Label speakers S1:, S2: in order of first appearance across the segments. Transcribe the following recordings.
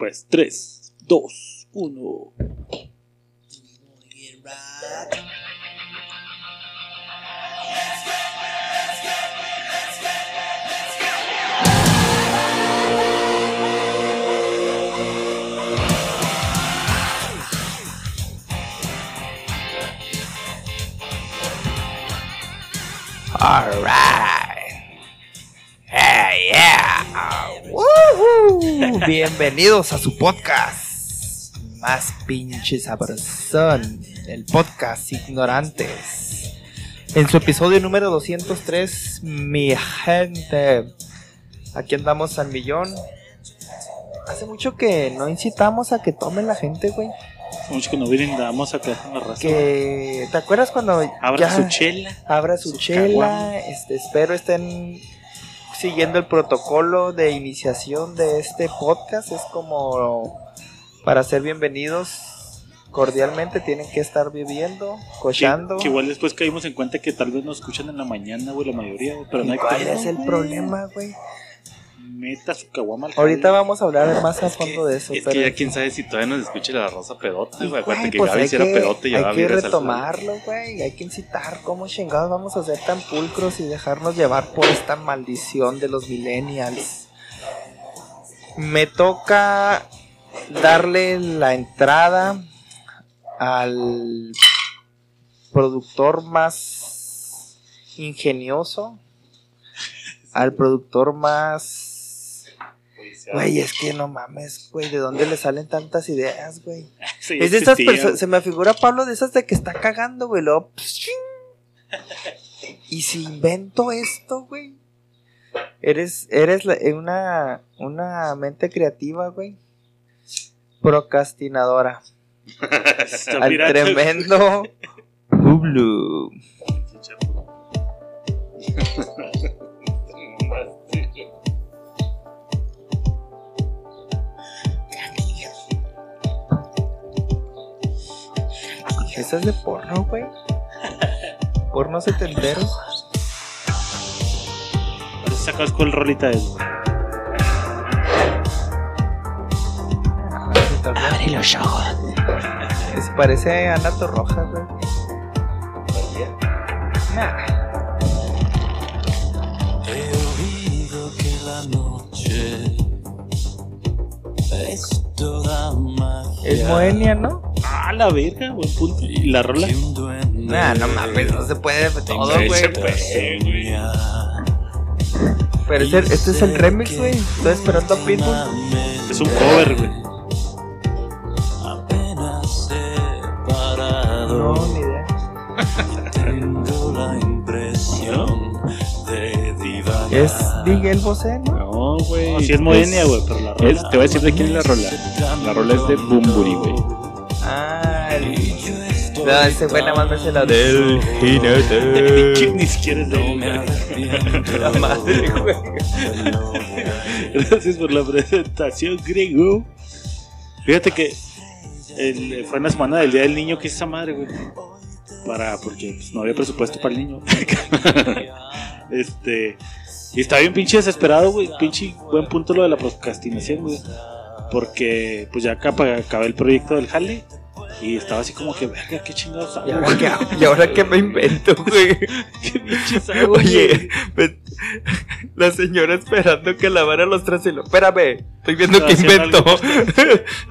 S1: pues, 3, 2, 1.
S2: Alright. Bienvenidos a su podcast. Más pinche sabrosón. El podcast Ignorantes. En su episodio número 203, mi gente. Aquí andamos al millón. Hace mucho que no incitamos a que tomen la gente, güey.
S1: Hace mucho que no brindamos acá con la raza.
S2: Que, ¿te acuerdas cuando
S1: Abra
S2: ya-
S1: su chela.
S2: abra su,
S1: Su
S2: chela. Este, espero estén siguiendo el protocolo de iniciación de este podcast. Es como para ser bienvenidos cordialmente tienen que estar viviendo, cochando.
S1: Que, que igual después caímos en cuenta que tal vez nos escuchan en la mañana, güey, la mayoría, güey, pero no hay
S2: ¿Cuál es el problema, güey?
S1: Meta su caguama al
S2: Ahorita
S1: jale.
S2: vamos a hablar más a fondo de eso,
S3: Es
S2: pero
S3: que ya quién sabe si todavía nos escucha la rosa pedota, güey. Acuérdate que
S2: pues
S3: Gaby
S2: hay
S3: sí era
S2: que-
S3: pedote y
S2: Hay que retomarlo, güey. Hay que incitar cómo chingados vamos a ser tan pulcros y dejarnos llevar por esta maldición de los millennials. Me toca darle la entrada al productor más ingenioso, al productor más... Güey, es que no mames, güey, ¿de dónde le salen tantas ideas, güey?
S1: Sí,
S2: Es de estas
S1: existía,
S2: personas, se me figura Pablo de esas de que está cagando, güey, luego, ching. Y si invento esto, güey. Eres, eres la- eh, una, una mente creativa, güey. Procrastinadora. Al tremendo Hublu. Esa es de porno, güey. Porno setentero.
S1: Parece sacas con el rolita de eso.
S2: Abre los ojos. parece Ana Torroja, güey. Nah.
S4: He oído que la noche es toda magia.
S2: Es Moenia, ¿no?
S1: La verga, buen punto. ¿Y la rola?
S2: Nah, no mames, no se puede de todo, güey. Pero ese- este es el remix, güey. Estoy esperando a Pitbull.
S1: Es un cover, güey.
S2: No, ni idea.
S4: Tengo la impresión de divagar.
S2: Es Miguel Bosé, ¿no?
S3: No, güey.
S1: No, sí es Moenia, güey, pero la rola.
S3: Es- te voy a decir de quién es la rola. La rola es de Bumburi, güey.
S2: No, ese güey nada más me hace la del jinete.
S1: Ni siquiera es
S4: arrepiento.
S2: La madre, güey.
S1: Gracias por la presentación, Grego. Fíjate que el- fue en la semana del Día del Niño que hice esa madre, güey. Para, porque pues, no había presupuesto para el niño. este. Y estaba bien pinche desesperado, güey. Pinche buen punto lo de la procrastinación, güey. Porque, pues ya acá acabé el proyecto del Jale. Y estaba así como que, verga, qué chingados hago,
S2: ¿Y ahora qué hago? ¿Y ahora qué me invento, güey?
S1: ¿Qué pinches hago,
S2: Oye, me- la señora esperando que lavara los lo, espérame, estoy viendo
S1: Haciendo
S2: invento.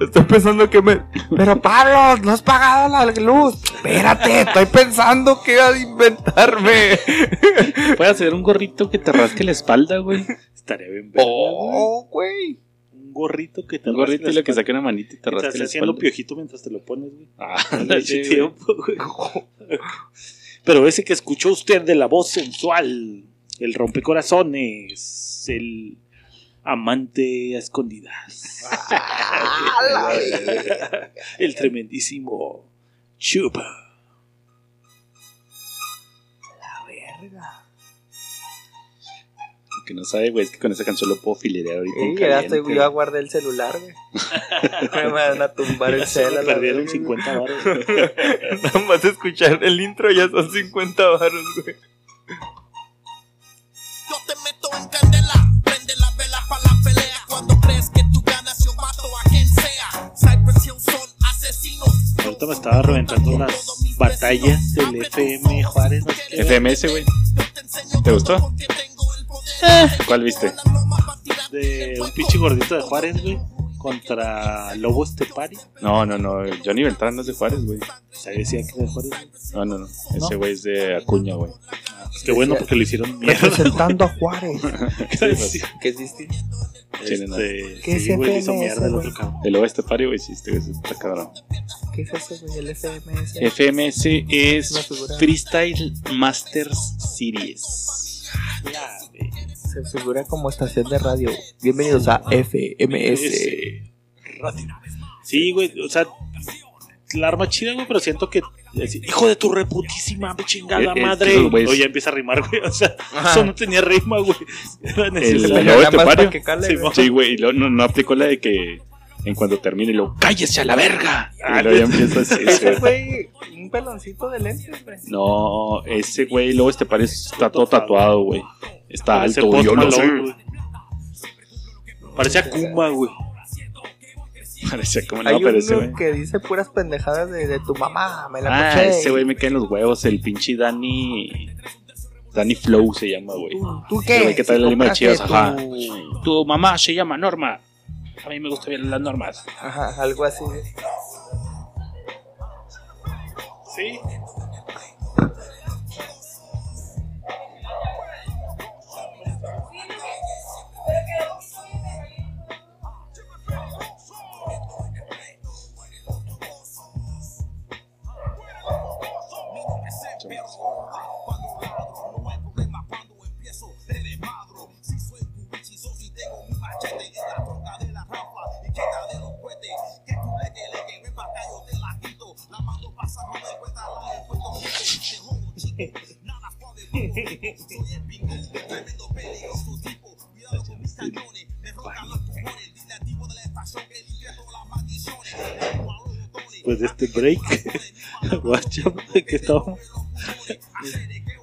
S2: estoy pensando que me. Pero Pablo, no has pagado la luz. Espérate, estoy pensando que iba a inventarme.
S3: Puedes hacer un gorrito que te rasque la espalda, güey.
S1: Estaría bien, verga, güey.
S2: Oh, güey.
S1: Un gorrito que te
S3: Un gorrito y lo que saque una manita y te
S1: Te
S3: rasque
S1: estás haciendo piojito mientras te lo pones, güey.
S3: Ah, sí, güey.
S1: tiempo, güey. Pero ese que escuchó usted de la voz sensual, el rompecorazones, el amante a escondidas, el tremendísimo Chupa.
S3: Que no sabe, güey, es que con esa canción lo puedo filerear ahorita. en
S2: Sí, ya estoy, yo ya guardé el celular, güey. me van a tumbar el celular.
S1: perdieron 50 baros.
S2: Nada más escuchar el intro ya son 50 baros, güey.
S5: Yo te meto en candela, prende la vela para la pelea. Cuando crees que tú ganas, yo mato a quien
S1: ahorita me estaba reventando las batallas del FM Juárez.
S3: FMS, güey. ¿Te gustó? ¿Cuál viste?
S1: De un pinche gordito de Juárez, güey. Contra Lobo Estepari.
S3: No, no, no. Johnny Beltrán no es de Juárez, güey.
S1: O sea, decía que de Juárez. güey.
S3: No, no, no. Ese güey es de Acuña, güey.
S1: Pues qué bueno porque lo hicieron mierda.
S2: Representando a Juárez.
S1: Sí,
S2: que es distinto.
S3: Sí, no, no.
S1: Este,
S2: ¿Qué
S1: sí,
S2: es
S1: güey, hizo
S2: FMS,
S1: mierda el
S2: güey?
S1: otro cabrón.
S3: El lobo este pari, güey, sí, este güey está cabrón.
S2: ¿Qué es eso, güey? El FMS.
S3: FMS es. Freestyle Masters Series.
S2: Se figura como estación de radio. Bienvenidos a FMS.
S1: Ese. Sí, güey, o sea, la arma chida, güey, pero siento que. Hijo de tu reputísima chingada
S3: Eh,
S1: madre.
S3: esos güeyes-
S1: ya empieza a rimar, güey. O sea,
S2: Ajá.
S1: eso no tenía rima, güey. Era
S3: El-
S1: necesario.
S3: el-
S2: Nada más para que cale,
S1: Sí,
S2: güey.
S3: Sí, güey, y luego no, no aplicó la de que en cuando termine lo cállese a la verga.
S1: Ah,
S3: y luego ya empieza así.
S2: Ese
S3: güey.
S2: güey, un peloncito de lentes, güey.
S3: No, ese güey, luego este parece está todo tatuado, güey. Está
S1: Parece
S3: alto, güey. Yo
S1: Post
S3: no sé.
S1: Malone, güey. Parece.
S3: Parecía como no,
S2: Hay
S3: pero ese
S2: uno
S3: güey.
S2: que dice puras pendejadas de, de tu mamá. Me la
S3: Ah, ese güey me cae en los huevos. El pinche Danny. Danny Flow se llama, güey.
S2: ¿Tú, ¿Tú
S3: Ese
S2: qué?
S3: que trae la lima de chivas, ajá.
S2: Tu
S3: mamá se llama Norma. A mí me gusta bien las normas.
S2: Ajá, algo así.
S1: Sí. Pues de este break. Guacha, que estábamos.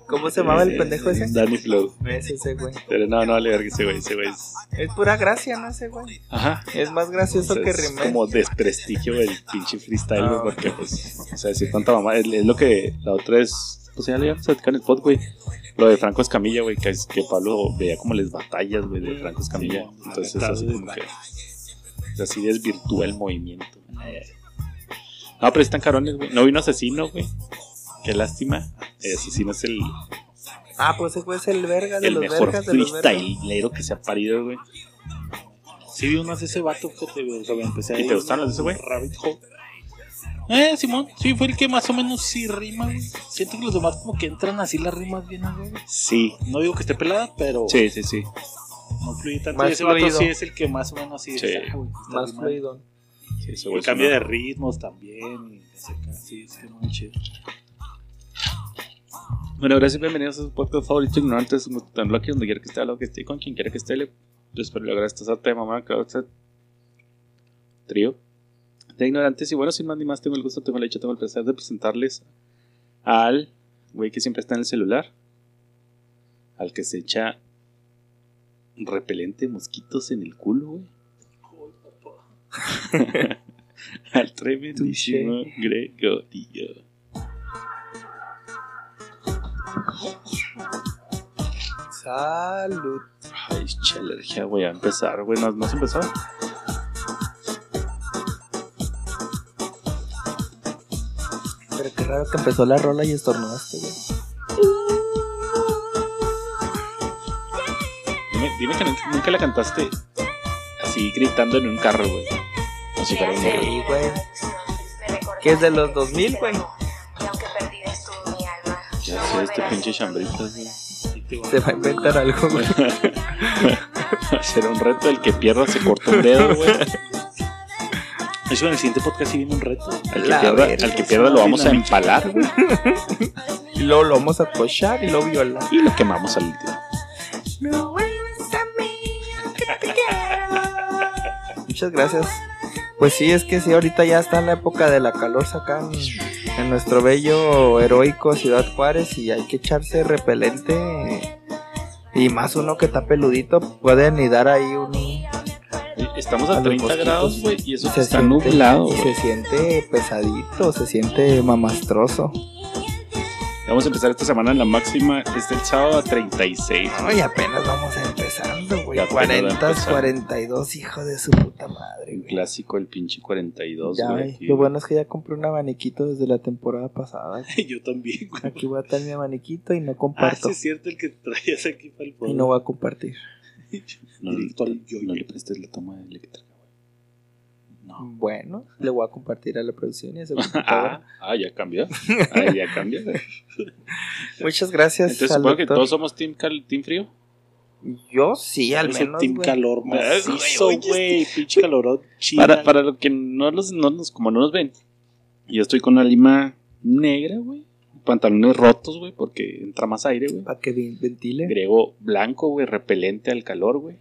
S2: ¿Cómo se llamaba el pendejo ese?
S3: Danny Flow.
S2: Es ese güey.
S3: Pero no, no vale ver que ese güey, ese güey es.
S2: Es pura gracia, ¿no? Ese güey.
S3: Ajá.
S2: Es más gracioso
S3: O sea,
S2: que
S3: es
S2: Rimmel.
S3: como desprestigio del pinche freestyle, güey,
S2: Ah,
S3: porque, pues, o sea, decir tanta mamá, es, es lo que la otra es, pues ya le íbamos a en el pod, güey, lo de Franco Escamilla, güey, que, es- que Pablo veía como les batallas, güey, de Franco Escamilla,
S1: Sí,
S3: entonces así como que, así desvirtúa el movimiento. No, pero están carones, güey, no vino Asesino, güey, qué lástima, el Asesino es el,
S2: Ah, pues ese güey es el verga de
S3: el
S2: los
S3: mejor
S2: vergas de los vergas.
S3: freestylero que se ha parido, güey.
S1: Sí, vi unas de ese vato que te empecé a
S3: ¿Y te gustaron las de ese güey?
S1: Rabbit Hole. Eh, Simón, sí, fue el que más o menos sí rima, güey. Siento que los demás como que entran así las rimas bien, güey.
S3: Sí,
S1: No digo que esté pelada, pero
S3: sí, sí, sí.
S1: no fluye tanto.
S2: Más
S1: Y ese vato
S2: fluido.
S1: sí es el que más o menos
S3: Sí.
S1: ah, güey, está
S2: Más
S1: rimando.
S2: fluido.
S3: sí ese
S1: Y
S3: güey es
S1: cambio de ritmos también. Y ese sí, es que muy chido.
S3: Bueno, gracias, bienvenidos a su podcast favorito, Ignorantes. Tenerlo aquí donde quiera que esté, a lo que esté, con quien quiera que esté. Le, espero lograr esta sarta de mamá, que este trío de ignorantes. Y bueno, sin más ni más, tengo el gusto, tengo el hecho, tengo el placer de presentarles al güey que siempre está en el celular, al que se echa repelente mosquitos en el culo, güey. al tremendísimo Gregorio.
S2: Salud.
S3: Ay, che, alergia, güey, a empezar, güey. ¿No, ¿no has empezado?
S2: Pero qué raro que empezó la rola y estornudaste, güey.
S3: Dime, dime que nunca, nunca la cantaste así gritando en un carro, güey. Un morro.
S2: Sí, güey. Que es de los 2000, güey.
S3: Ya sé, este pinche chambritas, güey.
S2: Se va a inventar algo, güey.
S3: Será un reto el que pierda se corta un dedo, güey.
S1: Eso en el siguiente podcast sí viene un reto.
S3: Al que
S2: La
S3: pierda,
S2: verga,
S3: al que pierda lo vamos a empalar, güey.
S2: Y luego lo vamos a cochar y lo violar.
S3: Y lo quemamos al último.
S2: Muchas gracias. Pues sí, es que sí, ahorita ya está en la época de la calor acá en, en nuestro bello, heroico Ciudad Juárez y hay que echarse repelente. Y más uno que está peludito, puede anidar ahí un...
S3: Estamos
S2: A
S3: a
S2: los
S3: 30
S2: mosquitos.
S3: grados, güey, y eso
S2: Y
S3: que está
S2: siente-
S3: nublado,
S2: y
S3: güey.
S2: Se siente pesadito, se siente mamastroso.
S3: Vamos a empezar esta semana en la máxima. Este el sábado a 36.
S2: Ay, apenas vamos empezando, güey.
S3: Ya apenas va a
S2: 40,
S3: empezar.
S2: 42, hijo de su puta madre, güey.
S3: clásico, el pinche 42,
S2: Ya,
S3: güey.
S2: Lo bueno es que ya compré un abaniquito desde la temporada pasada.
S1: Yo también, güey.
S2: Aquí voy a estar mi abaniquito y no
S1: Ah,
S2: comparto.
S1: sí es cierto el que traías aquí para el
S2: y
S1: podcast.
S2: no voy a compartir.
S3: No,
S1: Directo al yo-yo.
S3: no le prestes la toma eléctrica, güey.
S1: No.
S2: Bueno, le voy a compartir a la producción y a su
S3: Ah, ah, ya cambió. Ah, ya cambió. güey.
S2: Muchas gracias.
S3: Entonces
S2: al
S3: supongo que todos somos team, cal- team frío.
S2: Yo sí, al menos.
S1: team
S2: güey.
S1: calor
S3: Ay,
S1: macizo,
S3: güey,
S1: güey. Pinche calorón chido.
S3: Para, para los que no los, no nos, como no nos ven, yo estoy con una lima negra, güey. Pantalones rotos, güey, porque entra más aire, güey.
S2: Para que ven- ventile.
S3: Griego blanco, güey, repelente al calor, güey.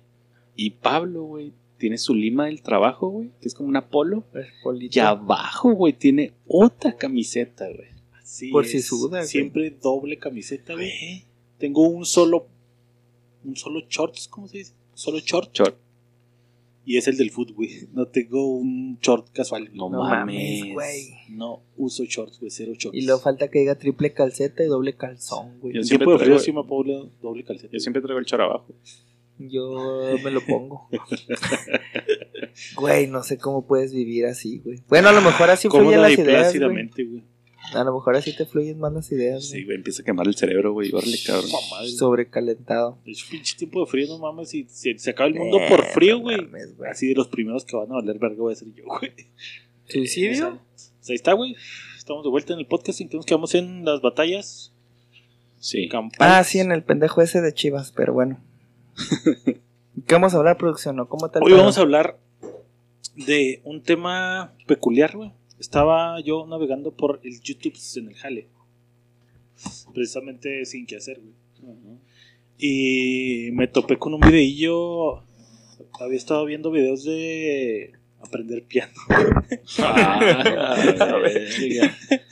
S3: Y Pablo, güey, tiene su lima del trabajo, güey, que es como una polo.
S2: Polito.
S3: Y abajo, güey, tiene otra camiseta, güey.
S1: Así
S2: Por
S1: es.
S2: si suda, güey.
S1: Siempre doble camiseta, güey. Tengo un solo. Un solo shorts, ¿cómo se dice? Solo short.
S3: Short.
S1: Y es el del foot, güey. No tengo un short casual.
S3: No,
S2: No
S3: mames.
S2: güey.
S1: No uso shorts, güey. Cero shorts.
S2: Y luego falta que diga triple calceta y doble calzón, güey.
S3: Yo siempre
S1: de frío
S3: traigo-
S1: sí me pongo doble calceta.
S3: Yo siempre traigo el short abajo.
S2: Yo me lo pongo. Güey, no sé cómo puedes vivir así, güey. Bueno, a lo mejor así fluyen las ideas, güey. A lo mejor así te fluyen más las ideas,
S3: Sí,
S2: güey.
S3: empieza a quemar el cerebro, güey. Órale, cabrón.
S1: Mamá,
S2: Sobrecalentado.
S1: Es un pinche tiempo de frío, no mames. Si, si se acaba el mundo
S2: Eh,
S1: por frío,
S2: no
S1: güey.
S2: mames, güey.
S1: Así de los primeros que van a valer verga voy a ser yo, güey.
S2: ¿Suicidio?
S1: Pues ahí está, güey. Estamos de vuelta en el podcast. Entonces nos quedamos en las batallas
S3: Sí.
S1: campales.
S2: Ah, sí, en el pendejo ese de Chivas, pero bueno. ¿Qué vamos a hablar, producción? ¿O cómo tal?
S1: Hoy vamos a hablar de un tema peculiar, güey. Estaba yo navegando por el YouTube en el Jale. Precisamente sin qué hacer, güey. Y me topé con un videillo. Había estado viendo videos de aprender piano.
S3: Ah, verga.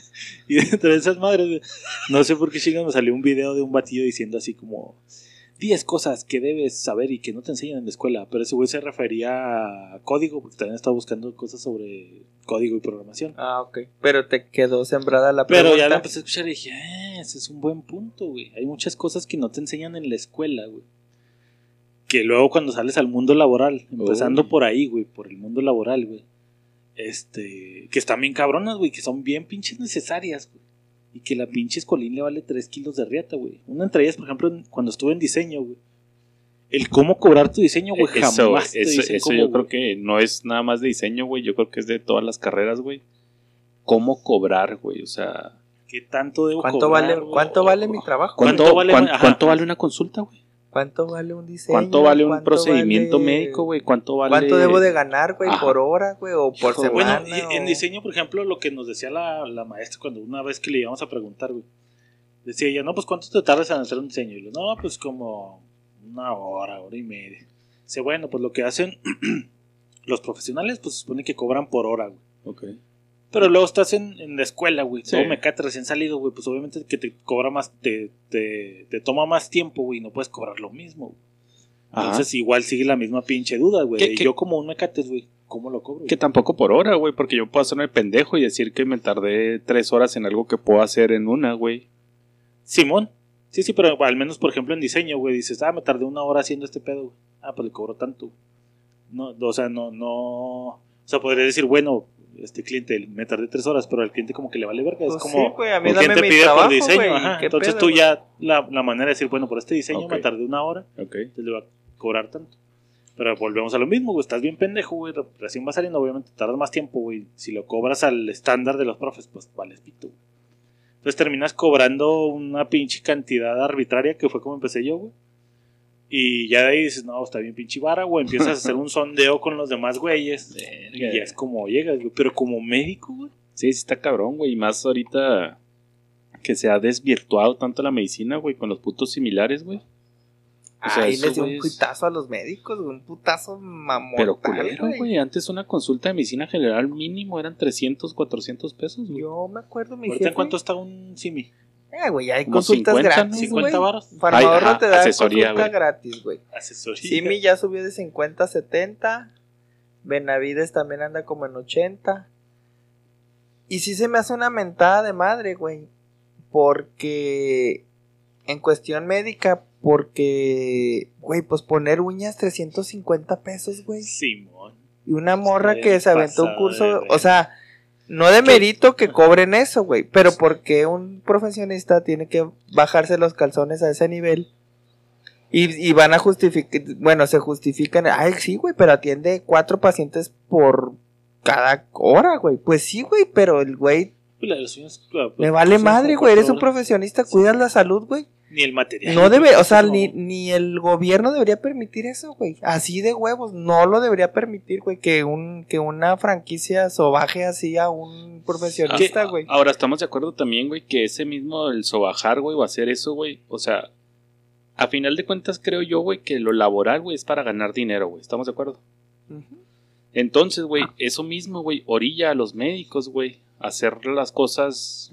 S1: Y dentro de esas madres, no sé por qué chingados me salió un video de un batillo diciendo así como 10 cosas que debes saber y que no te enseñan en la escuela. Pero ese güey se refería a código, porque también estaba buscando cosas sobre código y programación.
S2: Ah, ok. Pero te quedó sembrada la
S1: Pero
S2: pregunta.
S1: ya la empecé a escuchar y dije, ah, ese es un buen punto, güey. Hay muchas cosas que no te enseñan en la escuela, güey. Que luego cuando sales al mundo laboral, empezando
S3: Uy.
S1: por ahí, güey, por el mundo laboral, güey. Este, que están bien cabronas, güey, que son bien pinches necesarias, güey. Y que la pinche escolín le vale 3 kilos de riata, güey. Una entre ellas, por ejemplo, cuando estuve en diseño, güey. El cómo cobrar tu diseño, güey, jamás
S3: Eso,
S1: te
S3: eso,
S1: dicen
S3: eso
S1: cómo,
S3: yo creo que no es nada más de diseño, güey. Yo creo que es de todas las carreras, güey. ¿Cómo cobrar, güey? O sea,
S1: ¿Qué tanto debo
S2: ¿Cuánto
S1: cobrar,
S2: vale,
S1: güey?
S2: ¿cuánto vale mi trabajo?
S1: ¿Cuánto
S3: ¿cuánto,
S1: vale-
S3: cuánto vale una consulta, güey?
S2: ¿Cuánto vale un diseño?
S3: ¿Cuánto vale un
S2: ¿Cuánto
S3: procedimiento
S2: vale-
S3: médico, güey? ¿Cuánto vale...?
S2: ¿Cuánto debo de ganar, güey, por hora, güey, o por
S3: Hijo,
S2: semana?
S1: Bueno, y en
S2: o-
S1: diseño, por ejemplo, lo que nos decía la, la maestra cuando una vez que le íbamos a preguntar, güey. Decía ella, no, pues ¿cuánto te tardas en hacer un diseño? Y yo, no, pues como una hora, hora y media. Dice, bueno, pues lo que hacen los profesionales, pues se supone que cobran por hora, güey.
S3: Ok.
S1: Pero luego estás en, en la escuela, güey.
S3: Sí.
S1: Todo mecate recién salido, güey. Pues obviamente que te cobra más, te, te, te toma más tiempo, güey. No puedes cobrar lo mismo, güey.
S3: Ajá.
S1: Entonces igual sigue la misma pinche duda, güey.
S3: ¿Qué-
S1: de
S3: qué-
S1: Yo como un mecates, güey. ¿Cómo lo cobro?
S3: Que tampoco por hora, güey, porque yo puedo hacerme el pendejo y decir que me tardé tres horas en algo que puedo hacer en una, güey.
S1: Simón. Sí, sí, pero al menos, por ejemplo, en diseño, güey, dices, ah, me tardé una hora haciendo este pedo, güey. Ah, pues le cobro tanto. No, o sea, no, no. O sea, podría decir, bueno, este cliente, me tardé tres horas, pero al cliente como que le vale verga.
S2: Pues
S1: es como.
S2: sí, güey, a mí
S1: ¿quién
S2: dame
S1: te
S2: mi
S1: pide
S2: trabajo,
S1: por diseño? Ajá,
S2: ¿qué
S1: Entonces
S2: pedo,
S1: tú ya, la, la manera de decir, bueno, por este diseño me tardé una hora, entonces le va a cobrar tanto. Pero volvemos a lo mismo, güey. Estás bien pendejo, güey. re- Recién va saliendo, obviamente tardas más tiempo, güey. Si lo cobras al estándar de los profes, pues vales pito. Entonces terminas cobrando una pinche cantidad arbitraria que fue como empecé yo, güey. Y ya de ahí dices, no, está bien pinche vara, güey. Empiezas a hacer un sondeo con los demás güeyes. Y ya es como llegas, güey. Pero como médico, güey.
S3: Sí, sí está cabrón, güey. Y más ahorita que se ha desvirtuado tanto la medicina, güey, con los putos similares, güey. O sea,
S2: Ahí les dio un
S3: es-
S2: putazo a los médicos, güey, un putazo mamón.
S3: Pero culero, güey. Antes una consulta de medicina general mínimo eran 300, 400 pesos, güey.
S2: Yo me acuerdo, mi
S1: ¿Ahorita
S2: jefe.
S1: en cuánto está un simi?
S2: Eh, güey, hay consultas
S3: 50,
S2: gratis,
S1: 50
S2: güey.
S1: varos.
S2: Farmahorro
S3: Ay, ajá,
S2: te da
S3: asesoría,
S2: consulta gratis, güey.
S1: Asesoría.
S2: Simi ya subió de 50 a 70. Benavides también anda como en 80. Y sí se me hace una mentada de madre, güey. Porque en cuestión médica, porque, güey, pues poner uñas 350 pesos, güey.
S1: Simón.
S2: Y una morra que se aventó un curso, o sea, no de mérito que cobren eso, güey, pero porque un profesionista tiene que bajarse los calzones a ese nivel. Y, y van a justificar, bueno, se justifican, ay, sí, güey, pero atiende cuatro pacientes por cada hora, güey. Pues sí, güey, pero el güey
S1: Pues claro,
S2: me
S1: pues,
S2: vale
S1: son
S2: madre, güey, eres un profesionista, cuidas la salud, güey.
S1: Ni el material.
S2: No debe, o sea,
S1: No.
S2: ni, ni el gobierno debería permitir eso, güey. Así de huevos, no lo debería permitir, güey, que un que una franquicia sobaje así a un profesionista,
S3: Que-
S2: güey.
S3: Ahora, estamos de acuerdo también, güey, que ese mismo, el sobajar, güey, o hacer eso, güey, o sea, a final de cuentas creo yo, güey, que lo laboral, güey, es para ganar dinero, güey, ¿estamos de acuerdo? Entonces, güey, eso mismo, güey, orilla a los médicos, güey, a hacer las cosas,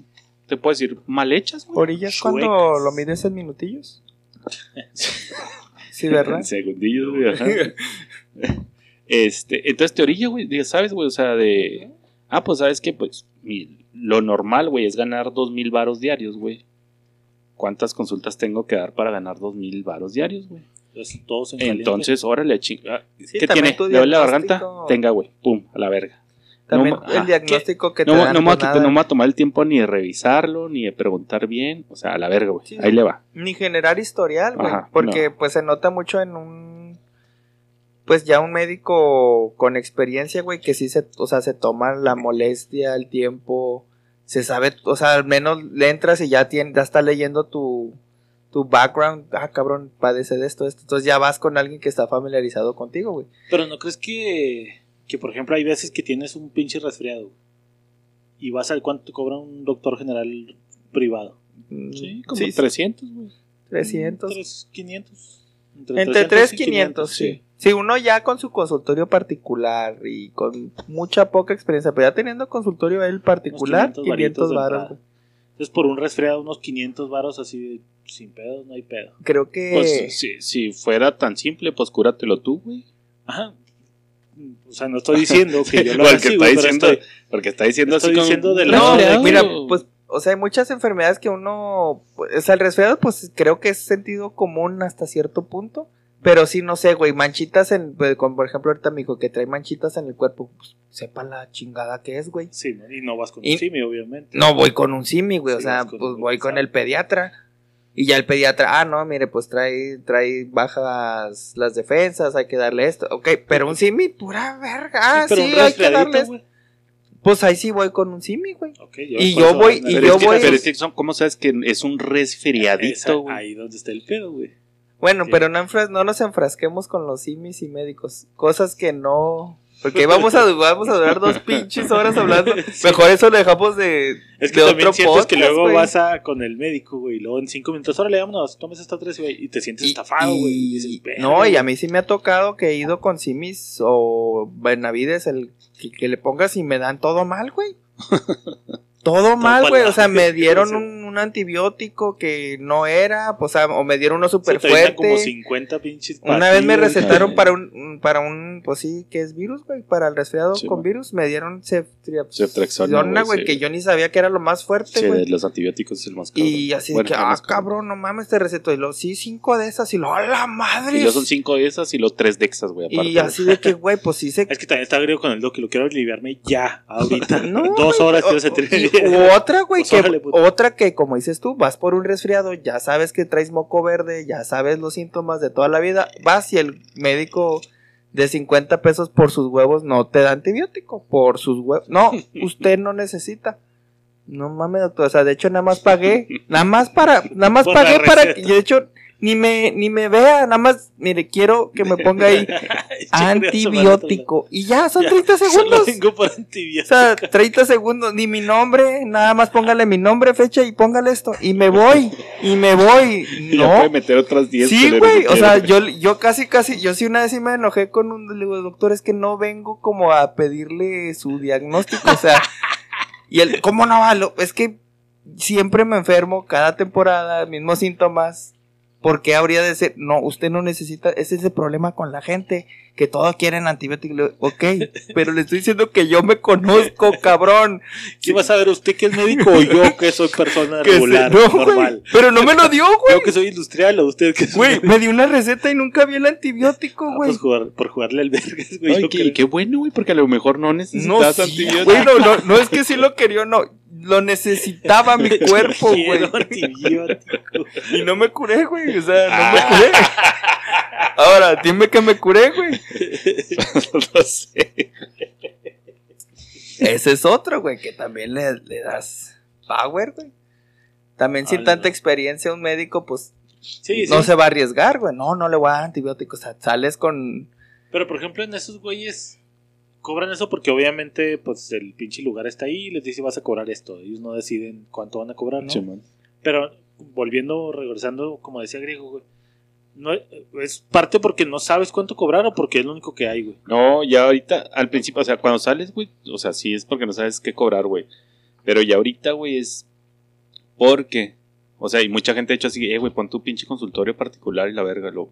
S3: te puedo decir, mal hechas, güey.
S2: Orillas cuando lo mides en minutillos. Sí, ¿verdad?
S3: En segundillos, güey, ajá. Este, entonces te orilla, güey, ya sabes, güey, o sea, de, ah, pues sabes que, pues, mi- lo normal, güey, es ganar dos mil varos diarios, güey. ¿Cuántas consultas tengo que dar para ganar dos mil varos diarios, güey?
S1: Pues, todos en caliente.
S3: Entonces, órale, chinga.
S2: Sí,
S3: ¿Qué tiene? ¿Le duele la garganta? Tenga, güey, pum, a la verga.
S2: También
S3: No,
S2: el
S3: ah,
S2: diagnóstico que te
S3: No,
S2: dan,
S3: no, me
S2: pues, nada.
S3: no me voy a tomar el tiempo ni de revisarlo, ni de preguntar bien. O sea, a la verga, güey.
S2: Sí,
S3: Ahí
S2: sí.
S3: le va.
S2: Ni generar historial, güey. Porque pues se nota mucho en un. Pues ya un médico con experiencia, güey, que sí se, o sea, se toma la molestia, el tiempo, se sabe, o sea, al menos le entras y ya, tiene, ya está leyendo tu, tu background, ah, cabrón, padece de esto, esto, entonces ya vas con alguien que está familiarizado contigo, güey.
S1: Pero no crees que, que, por ejemplo, hay veces que tienes un pinche resfriado y vas al cuánto cobra un doctor general privado.
S2: Mm,
S3: Sí, como
S2: sí, sí,
S3: 300, güey.
S2: 300.
S1: 3, 500.
S2: Entre 3 y 500, sí. Si uno ya con su consultorio particular y con mucha poca experiencia, pero ya teniendo consultorio él particular,
S1: 500
S2: 500
S1: varitos de
S2: varos.
S1: Entonces, por un resfriado, unos 500 varos así, de- sin pedo, no hay pedo.
S2: Creo que
S3: Pues si, si fuera tan simple, pues cúratelo tú, güey.
S1: Ajá. O sea, no estoy diciendo que yo lo
S3: Porque está diciendo-
S1: estoy-
S3: Porque está diciendo
S1: Estoy
S3: así
S1: diciendo de la-
S2: No,
S3: resfriado.
S2: mira, pues, o sea, hay muchas enfermedades que uno, pues, o sea, el resfriado, pues, creo que es sentido común hasta cierto punto, pero sí, no sé, güey, manchitas en, pues, como por ejemplo ahorita me dijo que trae manchitas en el cuerpo, pues, sepa la chingada que es, güey.
S1: Sí, ¿no? y no vas con
S2: Y-
S1: un simi, obviamente.
S2: No voy con un simi, güey, o sea, pues voy con el pediatra. Y ya el pediatra, ah, no, mire, pues trae, trae bajas las defensas, hay que darle esto. Ok, pero un simi, pura verga. Ah, sí, hay que darle esto. Pues ahí sí voy con un simi, güey. Y yo voy- y yo voy-
S3: pero es que son, ¿cómo sabes que es un resfriadito, güey?
S1: Ahí donde está el pedo, güey.
S2: Bueno,
S1: Sí.
S2: pero no, enfras- no nos enfrasquemos con los simis y médicos. Cosas que no. Porque vamos a, vamos a durar dos pinches horas hablando. Mejor eso lo dejamos de,
S1: Es que
S2: de
S1: también
S2: otro
S1: sientes que
S2: podcast,
S1: luego vas a, con el médico, güey, y luego en cinco minutos, órale, vámonos, tomes esta tres, güey, y te sientes
S2: Y-
S1: estafado, güey. y
S2: y-
S1: dices, "Verga,
S2: no, y
S1: güey".
S2: a mí sí me ha tocado que he ido con simis o Benavides, el que, que le pongas y me dan todo mal, güey. Todo mal, güey. O sea, me dieron un, un antibiótico que no era, pues, o, sea, o me dieron uno
S1: Sí,
S2: súper
S1: te avientan como
S2: fuerte.
S1: 50 pinches
S2: Una vez me recetaron para un, para un, pues sí, que es virus, güey, para el resfriado
S3: Sí,
S2: con virus, me dieron ceftriaxona, güey,
S3: güey,
S2: que
S3: sí.
S2: yo ni sabía que era lo más fuerte,
S3: Sí,
S2: güey.
S3: de los antibióticos es el más cabrón.
S2: y así de que, ah, cabrón, no mames, te recetó. Y lo, sí, cinco de esas, y lo, ¡a la madre!
S3: Y luego son cinco de esas y los tres de exas, güey, aparte.
S2: Y así de que, güey, pues sí se.
S1: Es que también está agrio con el doc y lo quiero aliviarme ya, ahorita.
S2: No,
S1: Dos horas quiero sentir.
S2: otra, güey,
S1: Pues
S2: que, otra que, como dices tú, vas por un resfriado, ya sabes que traes moco verde, ya sabes los síntomas de toda la vida, vas y el médico de 50 pesos por sus huevos no te da antibiótico, por sus huevos. No, usted no necesita. No mames, doctor, o sea, de hecho nada más pagué, nada más para, nada más
S1: Por
S2: pagué para que, de hecho, ni me, ni me vea, nada más, mire, quiero que me ponga ahí antibiótico. Y ya, son 30
S1: Solo
S2: segundos.
S1: vengo por
S2: O
S1: antibiótico.
S2: sea, 30 segundos, ni mi nombre, nada más póngale mi nombre, fecha y póngale esto. Y me voy, y me voy.
S3: Y le puede
S2: No.
S3: meter otras 10
S2: Sí, güey, o sea, yo, yo casi, casi, yo sí una vez sí me enojé con un, le digo, doctor, es que no vengo como a pedirle su diagnóstico, o sea, y él, ¿cómo no va? Es que siempre me enfermo, cada temporada, mismos síntomas. ¿Por qué habría de ser? No, usted no necesita, ese es el problema con la gente, que todos quieren antibióticos. Ok, pero le estoy diciendo que yo me conozco, cabrón.
S1: ¿Qué vas a ver usted que es médico o yo que soy persona
S2: Que
S1: regular,
S2: no,
S1: normal?
S2: Pero no me lo dio, güey.
S1: Yo que soy industrial o usted que es
S2: Güey, me dio una receta y nunca vi el antibiótico,
S1: Ah,
S2: güey.
S1: pues jugar- por jugarle al vergas, güey. Yo
S3: qué, bueno, güey, porque a lo mejor no
S2: No,
S3: necesitas
S2: sí,
S3: antibióticos.
S2: güey, no, no, no es que sí lo quería, no. Lo necesitaba mi cuerpo, güey. Y no me curé, güey. O sea, no me curé. Ahora, dime que me curé, güey.
S3: no sé.
S2: Ese es otro, güey, que también le, le das power, güey. También sin
S1: Ala.
S2: tanta experiencia un médico, pues
S1: Sí, sí.
S2: no se va a arriesgar, güey. No, no le voy a dar antibióticos. O sea, sales con...
S1: Pero por ejemplo, en esos güeyes cobran eso porque obviamente pues el pinche lugar está ahí y les dice vas a cobrar esto. Ellos no deciden cuánto van a cobrar, ¿no? Pero volviendo, regresando, como decía Griego, güey. No, es parte porque no sabes cuánto cobrar o porque es lo único que hay, güey.
S3: No, ya ahorita, al principio, o sea, cuando sales, güey, o sea, sí es porque no sabes qué cobrar, güey. Pero ya ahorita, güey, es porque, o sea, y mucha gente ha hecho así, eh, güey, pon tu pinche consultorio particular y la verga, lo.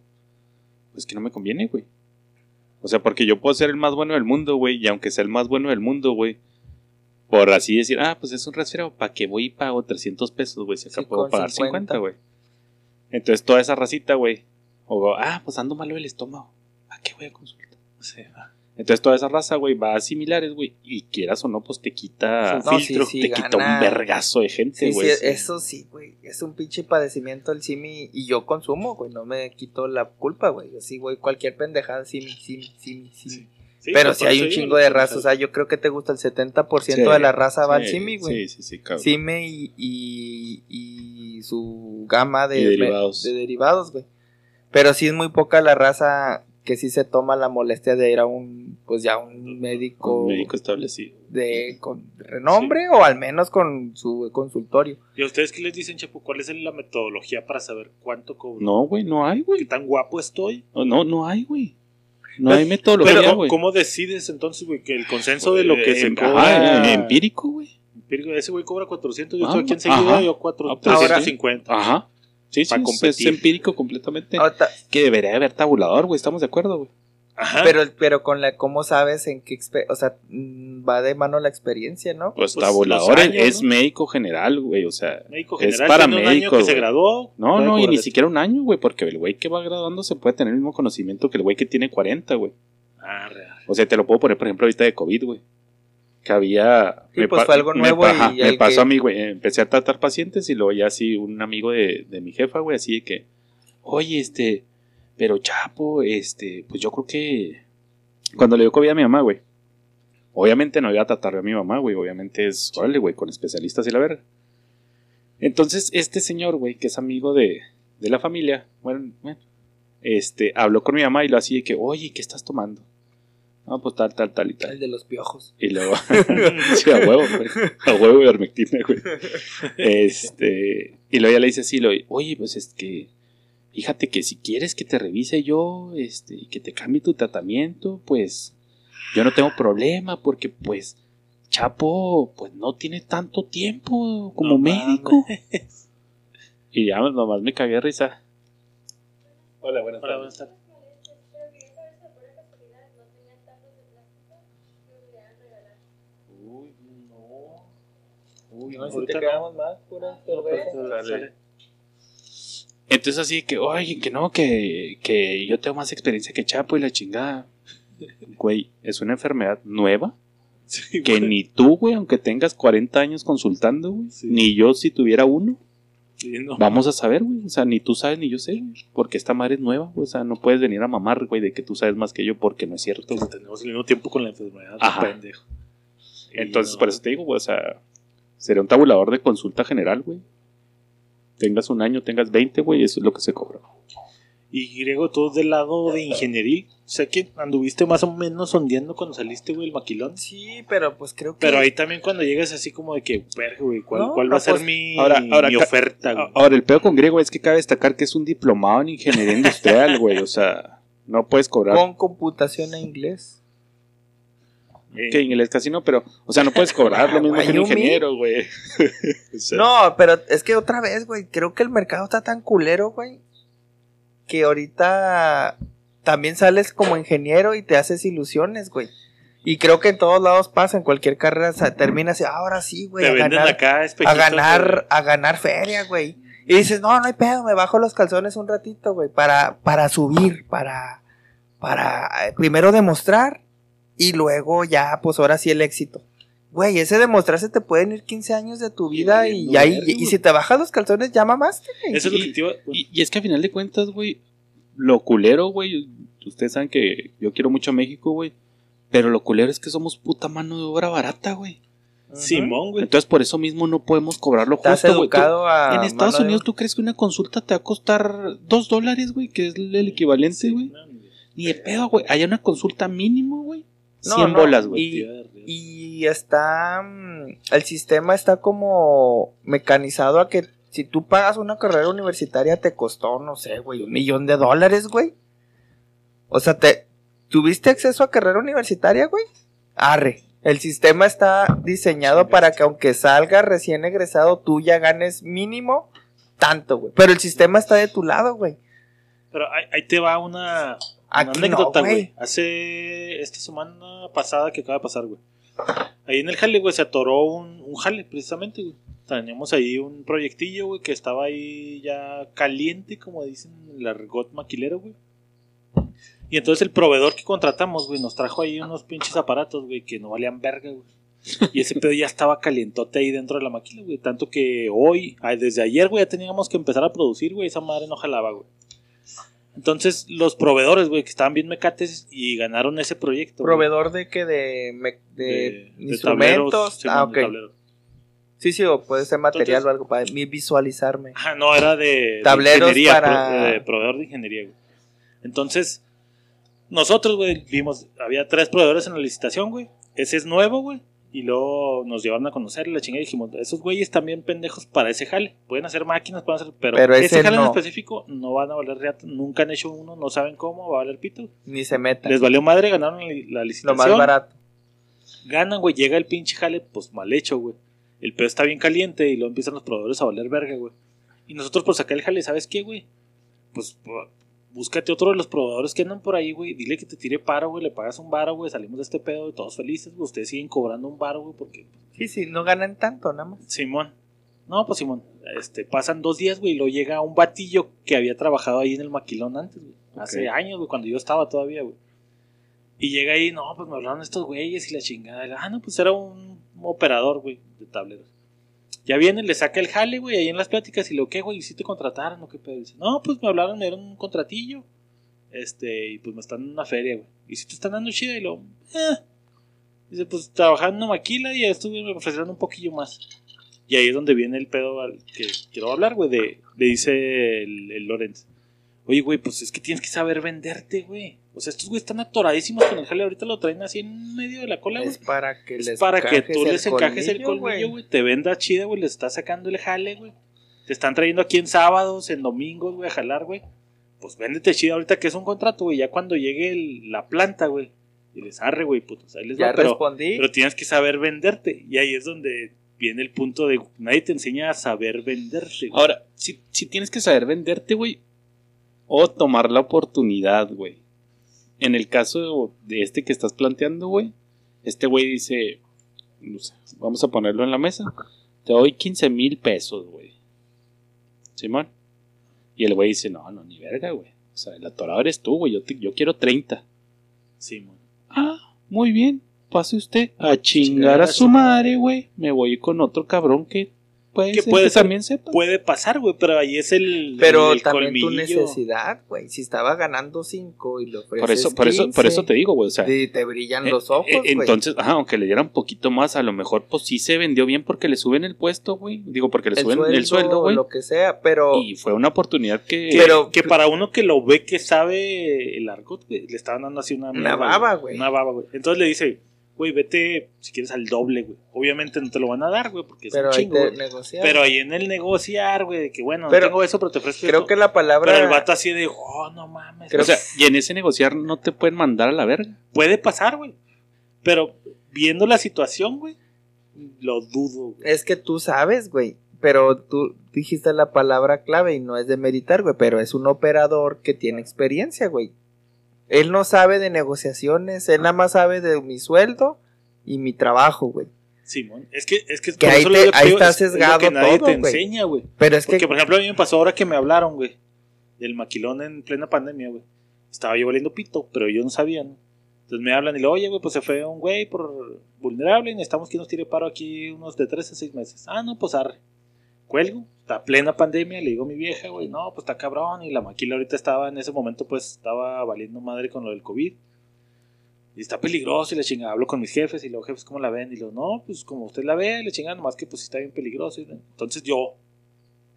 S3: Pues que no me conviene, güey. O sea, porque yo puedo ser el más bueno del mundo, güey, y aunque sea el más bueno del mundo, güey, por así decir, ah, pues es un resfriado, ¿para qué voy y pago 300 pesos, güey? Si acá
S2: Sí,
S3: puedo pagar
S2: 50.
S3: 50, güey. Entonces, toda esa racita, güey, o, ah, pues ando malo del estómago, ¿a qué voy a consultar?
S1: O sea,
S3: Entonces toda esa raza, güey, va a similares, güey. Y quieras o no, pues te quita
S2: No,
S3: filtro,
S2: sí, sí,
S3: te quita un vergazo de gente,
S2: sí,
S3: güey.
S2: eso sí, güey. Es un pinche padecimiento el simi y yo consumo, güey. No me quito la culpa, güey. Yo sí, güey, cualquier pendejada, simi, simi, simi, simi. Pero si hay un chingo de raza. O sea, yo creo que te gusta el 70%
S3: Sí,
S2: de la raza va al simi, güey.
S3: Sí, sí, sí, cabrón.
S2: Cime y, y, y su gama de,
S3: Y derivados.
S2: de derivados, güey. Pero sí es muy poca la raza que sí se toma la molestia de ir a un, pues ya un médico,
S3: Un médico establecido.
S2: de con renombre o al menos con su consultorio.
S1: ¿Y a ustedes qué les dicen, Chapo? ¿Cuál es la metodología para saber cuánto cobro?
S3: No, güey, no hay,
S1: ¿Qué
S3: güey.
S1: tan guapo estoy?
S3: No, no, no hay, güey. No
S2: Pero-
S3: hay metodología,
S1: Pero,
S3: güey.
S1: ¿cómo decides entonces, güey, que el consenso de lo que
S3: Eh,
S1: se
S3: em-
S1: cobra...
S3: ajá, empírico, güey.
S1: empírico, Ese güey cobra 400, yo
S3: Ah,
S1: estoy aquí enseguida, yo 4,
S3: Ah, pues,
S1: 350.
S3: Ajá. Sí, sí,
S1: Pa'
S3: es- empírico completamente. Que debería haber tabulador, güey, estamos de acuerdo, güey.
S1: Ajá.
S2: pero, pero con la, ¿cómo sabes en qué, o sea, mm, va de mano la experiencia, ¿no?
S3: Pues,
S1: Pues,
S3: tabulador es-
S1: años,
S3: es
S1: ¿no?
S3: médico general, güey, o sea.
S1: médico
S3: es para
S1: tiene un año
S3: médicos,
S1: que se graduó.
S3: No, no, y ni
S1: esto.
S3: siquiera un año, güey, porque el güey que va graduándose puede tener el mismo conocimiento que el güey que tiene 40, güey.
S1: Ah, real.
S3: O sea, te lo puedo poner, por ejemplo, ahorita de COVID, güey. Que había.
S2: Sí,
S3: me
S2: pues fue algo
S3: me
S2: nuevo
S3: pa-
S2: y
S3: ajá, me pasó
S2: que-
S3: a mí, güey. Empecé a tratar pacientes y luego ya así un amigo de, de mi jefa, güey, así de que. Oye, este. Pero Chapo, este. Pues yo creo que. Cuando le dio COVID a mi mamá, güey. Obviamente no iba a tratar a mi mamá, güey. Obviamente es. Órale, güey, con especialistas y la verga. Entonces, este señor, güey, que es amigo de, de la familia, bueno, bueno, este, habló con mi mamá y lo así de que, oye, ¿qué estás tomando? No, pues tal, tal, tal y tal.
S2: El de los piojos.
S3: Y luego, sí, a huevo, güey. A huevo y armectina, güey. Este, y luego ya le dice así, lo, oye, pues es que, fíjate que si quieres que te revise yo, este, y que te cambie tu tratamiento, pues, yo no tengo problema, porque pues, Chapo, pues no tiene tanto tiempo como
S1: No
S3: médico. Y ya nomás me cagué de risa. Hola, buenas
S1: Hola, buenas tardes. Uy, No,
S2: si te quedamos más, pura cerveza.
S1: Dale.
S3: Entonces así que, oye, que no, que, que yo tengo más experiencia que Chapo y la chingada. Güey, es una enfermedad nueva
S1: Sí,
S3: que
S1: güey.
S3: ni tú, güey, aunque tengas 40 años consultando, güey,
S1: Sí.
S3: ni yo si tuviera uno,
S1: Sí, no.
S3: vamos a saber, güey. O sea, ni tú sabes ni yo sé, güey, porque esta madre es nueva, güey. O sea, no puedes venir a mamar, güey, de que tú sabes más que yo porque no es cierto, güey.
S1: Tenemos el mismo tiempo con la enfermedad,
S3: Ajá.
S1: pendejo.
S3: Entonces,
S1: no.
S3: por eso te digo, güey, o sea, sería un tabulador de consulta general, güey. Tengas un año, tengas 20, güey, eso es lo que se cobra.
S1: Y Griego, tú del lado de ingeniería. Sé que anduviste más o menos sondeando cuando saliste, güey, el maquilón.
S2: Sí, pero pues creo que.
S1: Pero ahí también cuando llegas así como de que, güey, ¿cuál,
S2: No,
S1: cuál
S2: no,
S1: va a ser
S2: pues,
S1: mi,
S3: ahora- ahora
S1: mi
S3: ca-
S1: oferta, güey?
S3: Ahora, el pedo con griego es que cabe destacar que es un diplomado en ingeniería industrial, güey. O sea, no puedes cobrar.
S2: con computación e inglés.
S3: Que inglés casi no, pero, o sea, no puedes cobrar lo mismo que un ingeniero, güey. O sea,
S2: No, pero es que otra vez, güey, creo que el mercado está tan culero, güey, que ahorita también sales como ingeniero y te haces ilusiones, güey. Y creo que en todos lados pasa, en cualquier carrera sea, terminas y ahora sí, güey, a ganar,
S1: acá
S2: a ganar, a ganar feria, güey. Y dices, no, no hay pedo, me bajo los calzones un ratito, güey, para, para subir, para, para eh, primero demostrar y luego ya, pues ahora sí el éxito. Güey, ese demostrarse te pueden ir 15 años de tu vida y,
S1: valiendo
S2: ahí, y si te bajas los calzones ya mamaste, güey.
S1: Eso es lo
S3: Y-
S1: que te iba-
S3: Y, y es que a final de cuentas, güey, lo culero, güey, ustedes saben que yo quiero mucho a México, güey, pero lo culero es que somos puta mano de obra barata, güey.
S1: Simón, güey.
S3: Entonces por eso mismo no podemos cobrar lo
S2: Estás
S3: justo, güey. Tú-
S2: educado a.
S3: En Estados
S2: mano de-
S3: Unidos, ¿tú crees que una consulta te va a costar dos dólares, güey? Que es el equivalente, güey. Ni de pedo, güey. Hay una consulta mínimo, güey.
S2: No,
S3: 100
S2: no,
S3: bolas, güey.
S2: Y, y está. mm, El sistema está como mecanizado a que si tú pagas una carrera universitaria te costó, no sé, güey, un millón de dólares, güey. O sea, te. ¿Tuviste acceso a carrera universitaria, güey? Arre. El sistema está diseñado para que aunque salga recién egresado, tú ya ganes mínimo tanto, güey. Pero el sistema está de tu lado, güey.
S1: Pero ahí, ahí te va una
S2: Aquí no,
S1: anécdota,
S2: güey.
S1: Hace esta semana pasada que acaba de pasar, güey. Ahí en el jale, güey, se atoró un, un jale, precisamente, güey. Teníamos ahí un proyectillo, güey, que estaba ahí ya caliente, como dicen en el argot maquilero, güey. Y entonces el proveedor que contratamos, güey, nos trajo ahí unos pinches aparatos, güey, que no valían verga, güey. Y ese pedo ya estaba calientote ahí dentro de la máquina, güey. Tanto que hoy, desde ayer, güey, ya teníamos que empezar a producir, güey. Esa madre no jalaba, güey. Entonces, los proveedores, güey, que estaban bien mecates y ganaron ese proyecto.
S2: ¿Proveedor de que de, me- de,
S1: de
S2: instrumentos?
S1: tableros,
S2: ah,
S1: de
S2: ok.
S1: tableros.
S2: Sí, sí, o puede ser material
S1: Entonces-
S2: o algo para mí visualizarme.
S1: Ajá, no, era de,
S2: Tableros
S1: ingeniería,
S2: para-
S1: pro- de proveedor de ingeniería, güey. Entonces, nosotros, güey, vimos, había tres proveedores en la licitación, güey. Ese es nuevo, güey. Y luego nos llevaron a conocer la chingada y dijimos, esos güeyes también pendejos para ese jale. Pueden hacer máquinas, pueden hacer, pero,
S2: Pero
S1: ese,
S2: ese
S1: jale en específico no van a valer reata. Nunca han hecho uno, no saben cómo, va a valer pito.
S2: Ni se meta.
S1: Les valió madre, ganaron la, la
S2: Lo
S1: licitación.
S2: más barato.
S1: Ganan, güey, llega el pinche jale, pues mal hecho, güey. El pedo está bien caliente y luego empiezan los proveedores a valer verga, güey. Y nosotros por sacar el jale, ¿sabes qué, güey? Pues búscate otro de los proveedores que andan por ahí, güey. Dile que te tire paro, güey. Le pagas un varo, güey. Salimos de este pedo y todos felices, güey. Ustedes siguen cobrando un varo, güey, porque
S2: Sí, sí, no ganan tanto, nada más.
S1: Simón. No, pues Simón. Este, pasan dos días, güey, y luego llega un batillo que había trabajado ahí en el maquilón antes, güey. Hace años, güey, cuando yo estaba todavía, güey. Y llega ahí, no, pues me hablaron estos güeyes y la chingada. Ah, no, pues era un operador, güey, de tableros. Ya viene, le saca el jale, güey, ahí en las pláticas y lo que, güey, ¿y si te contrataron o qué pedo? Dice, no, pues me hablaron, me dieron un contratillo. Este, y pues me están dando una feria, güey. Y si te están dando chida y lo, eh. Dice, pues trabajando en maquila y güey, me ofrecieron un poquillo más. Y ahí es donde viene el pedo al que quiero hablar, güey. De, le dice el, el Lorenz. Oye, güey, pues es que tienes que saber venderte, güey. O sea, estos güeyes están atoradísimos con el jale. Ahorita lo traen así en medio de la cola, güey.
S2: Es para que
S1: Es
S2: les
S1: para que
S2: encajes
S1: tú
S2: el
S1: les encajes el
S2: colmillo,
S1: güey. Te venda chida, güey. Les estás sacando el jale, güey. Te están trayendo aquí en sábados, en domingos, güey, a jalar, güey. Pues véndete chida ahorita que es un contrato, güey. Ya cuando llegue el- la planta, güey. Y les arre, güey, putos. Ahí les
S2: Ya
S1: va, pero,
S2: respondí.
S1: pero tienes que saber venderte. Y ahí es donde viene el punto de nadie te enseña a saber venderte. güey.
S3: Ahora, si, si tienes que saber venderte, güey, o tomar la oportunidad, güey. En el caso de este que estás planteando, güey, este güey dice, no sé, vamos a ponerlo en la mesa, te doy 15 mil pesos, güey. Simón. Y el güey dice, no, no, ni verga, güey. O sea, el atorado eres tú, güey, yo, te- yo quiero 30.
S1: Sí, man.
S3: Ah, muy bien. Pase usted a chingar a su madre, güey. Me voy con otro cabrón que puede
S1: Que
S3: ser
S1: puede
S3: que
S1: ser-
S3: también sepa.
S1: Puede pasar, güey, pero ahí es el.
S2: Pero
S1: el
S2: también tu necesidad, güey. Si estaba ganando 5 y lo ofreces
S3: Por eso, por eso, por
S2: 15,
S3: eso te digo, güey. O sea,
S2: te, te brillan
S3: eh,
S2: los ojos,
S3: eh,
S2: güey.
S3: entonces, ajá, aunque le dieran poquito más, a lo mejor, pues sí se vendió bien porque le suben el puesto, güey. Digo, porque le suben el sueldo, güey.
S2: lo que sea, pero
S3: Y fue una oportunidad que.
S1: Que,
S2: Pero-
S1: que para uno que lo ve que sabe el argot, güey, le estaban dando así una,
S2: Una baba, güey.
S1: Una baba, güey. Entonces le dice, güey, vete si quieres al doble, güey. Obviamente no te lo van a dar, güey, porque es
S2: pero
S1: un chingo. Pero ahí en el negociar, güey, de que bueno,
S2: Pero
S1: no tengo eso, pero te ofrezco
S2: creo
S1: esto.
S2: que la palabra
S1: Pero el vato así de, oh, no mames.
S2: Creo
S3: o sea, y en ese negociar no te pueden mandar a la verga.
S1: Puede pasar, güey. Pero viendo la situación, güey, lo dudo, güey.
S2: es que tú sabes, güey. pero tú dijiste la palabra clave y no es de meditar, güey, pero es un operador que tiene experiencia, güey. Él no sabe de negociaciones, él nada más sabe de mi sueldo y mi trabajo, güey.
S1: Simón, es que, es que,
S2: Que ahí te-
S1: digo,
S2: ahí está
S1: es
S2: sesgado
S1: que nadie
S2: todo,
S1: te enseña, güey.
S2: Pero es
S1: Porque,
S2: que
S1: por ejemplo, a mí me pasó ahora que me hablaron, güey, del maquilón en plena pandemia, güey. Estaba yo valiendo pito, pero yo no sabía, ¿no? Entonces me hablan y le oye, güey, pues se fue un güey por vulnerable y necesitamos que nos tire paro aquí unos de 3 a 6 meses. Ah, no, pues arre. Cuelgo, está plena pandemia, le digo a mi vieja, güey, no, pues está cabrón. Y la maquila ahorita estaba, en ese momento, pues estaba valiendo madre con lo del COVID. Y está peligroso y la chingada. Hablo con mis jefes y los jefes, ¿cómo la ven? Y los, no, pues como usted la ve, le chingan, nomás que pues está bien peligroso. Entonces yo,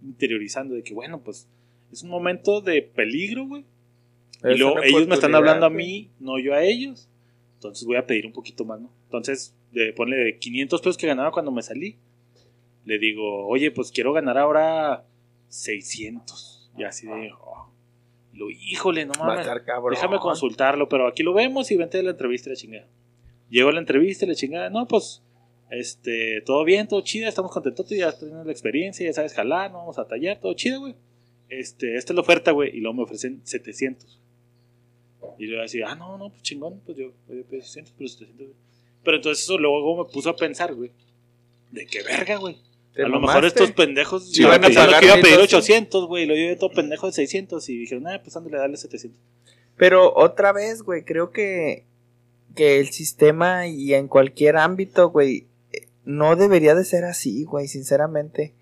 S1: interiorizando de que, bueno, pues es un momento de peligro, güey. Y luego ellos me están hablando a mí, no yo a ellos. Entonces voy a pedir un poquito más, ¿no? Entonces, de, ponle de 500 pesos que ganaba cuando me salí. Le digo, oye, pues quiero ganar ahora 600. Y así de, oh. lo, híjole, no mames. Déjame consultarlo, pero aquí lo vemos y vente a la entrevista y la chingada. Llego a la entrevista y la chingada, no, pues, este, todo bien, todo chido, estamos contentos, ya tenemos la experiencia, ya sabes jalar, no vamos a tallar, todo chido, güey. Este, esta es la oferta, güey, y luego me ofrecen 700. Y luego así, ah, no, no, pues chingón, pues yo pedir 600, pero 700. güey. Pero entonces eso luego me puso a pensar, güey, de qué verga, güey. A lo mejor estos pendejos
S3: Sí,
S1: iban
S3: van a
S1: pensando
S2: pagar
S1: que iba a pedir
S2: 1200.
S1: 800, güey, y lo yo todo pendejo de 600 y dijeron, ah, pues ándale, dale 700.
S2: Pero otra vez, güey, creo que, que el sistema y en cualquier ámbito, güey, no debería de ser así, güey, sinceramente.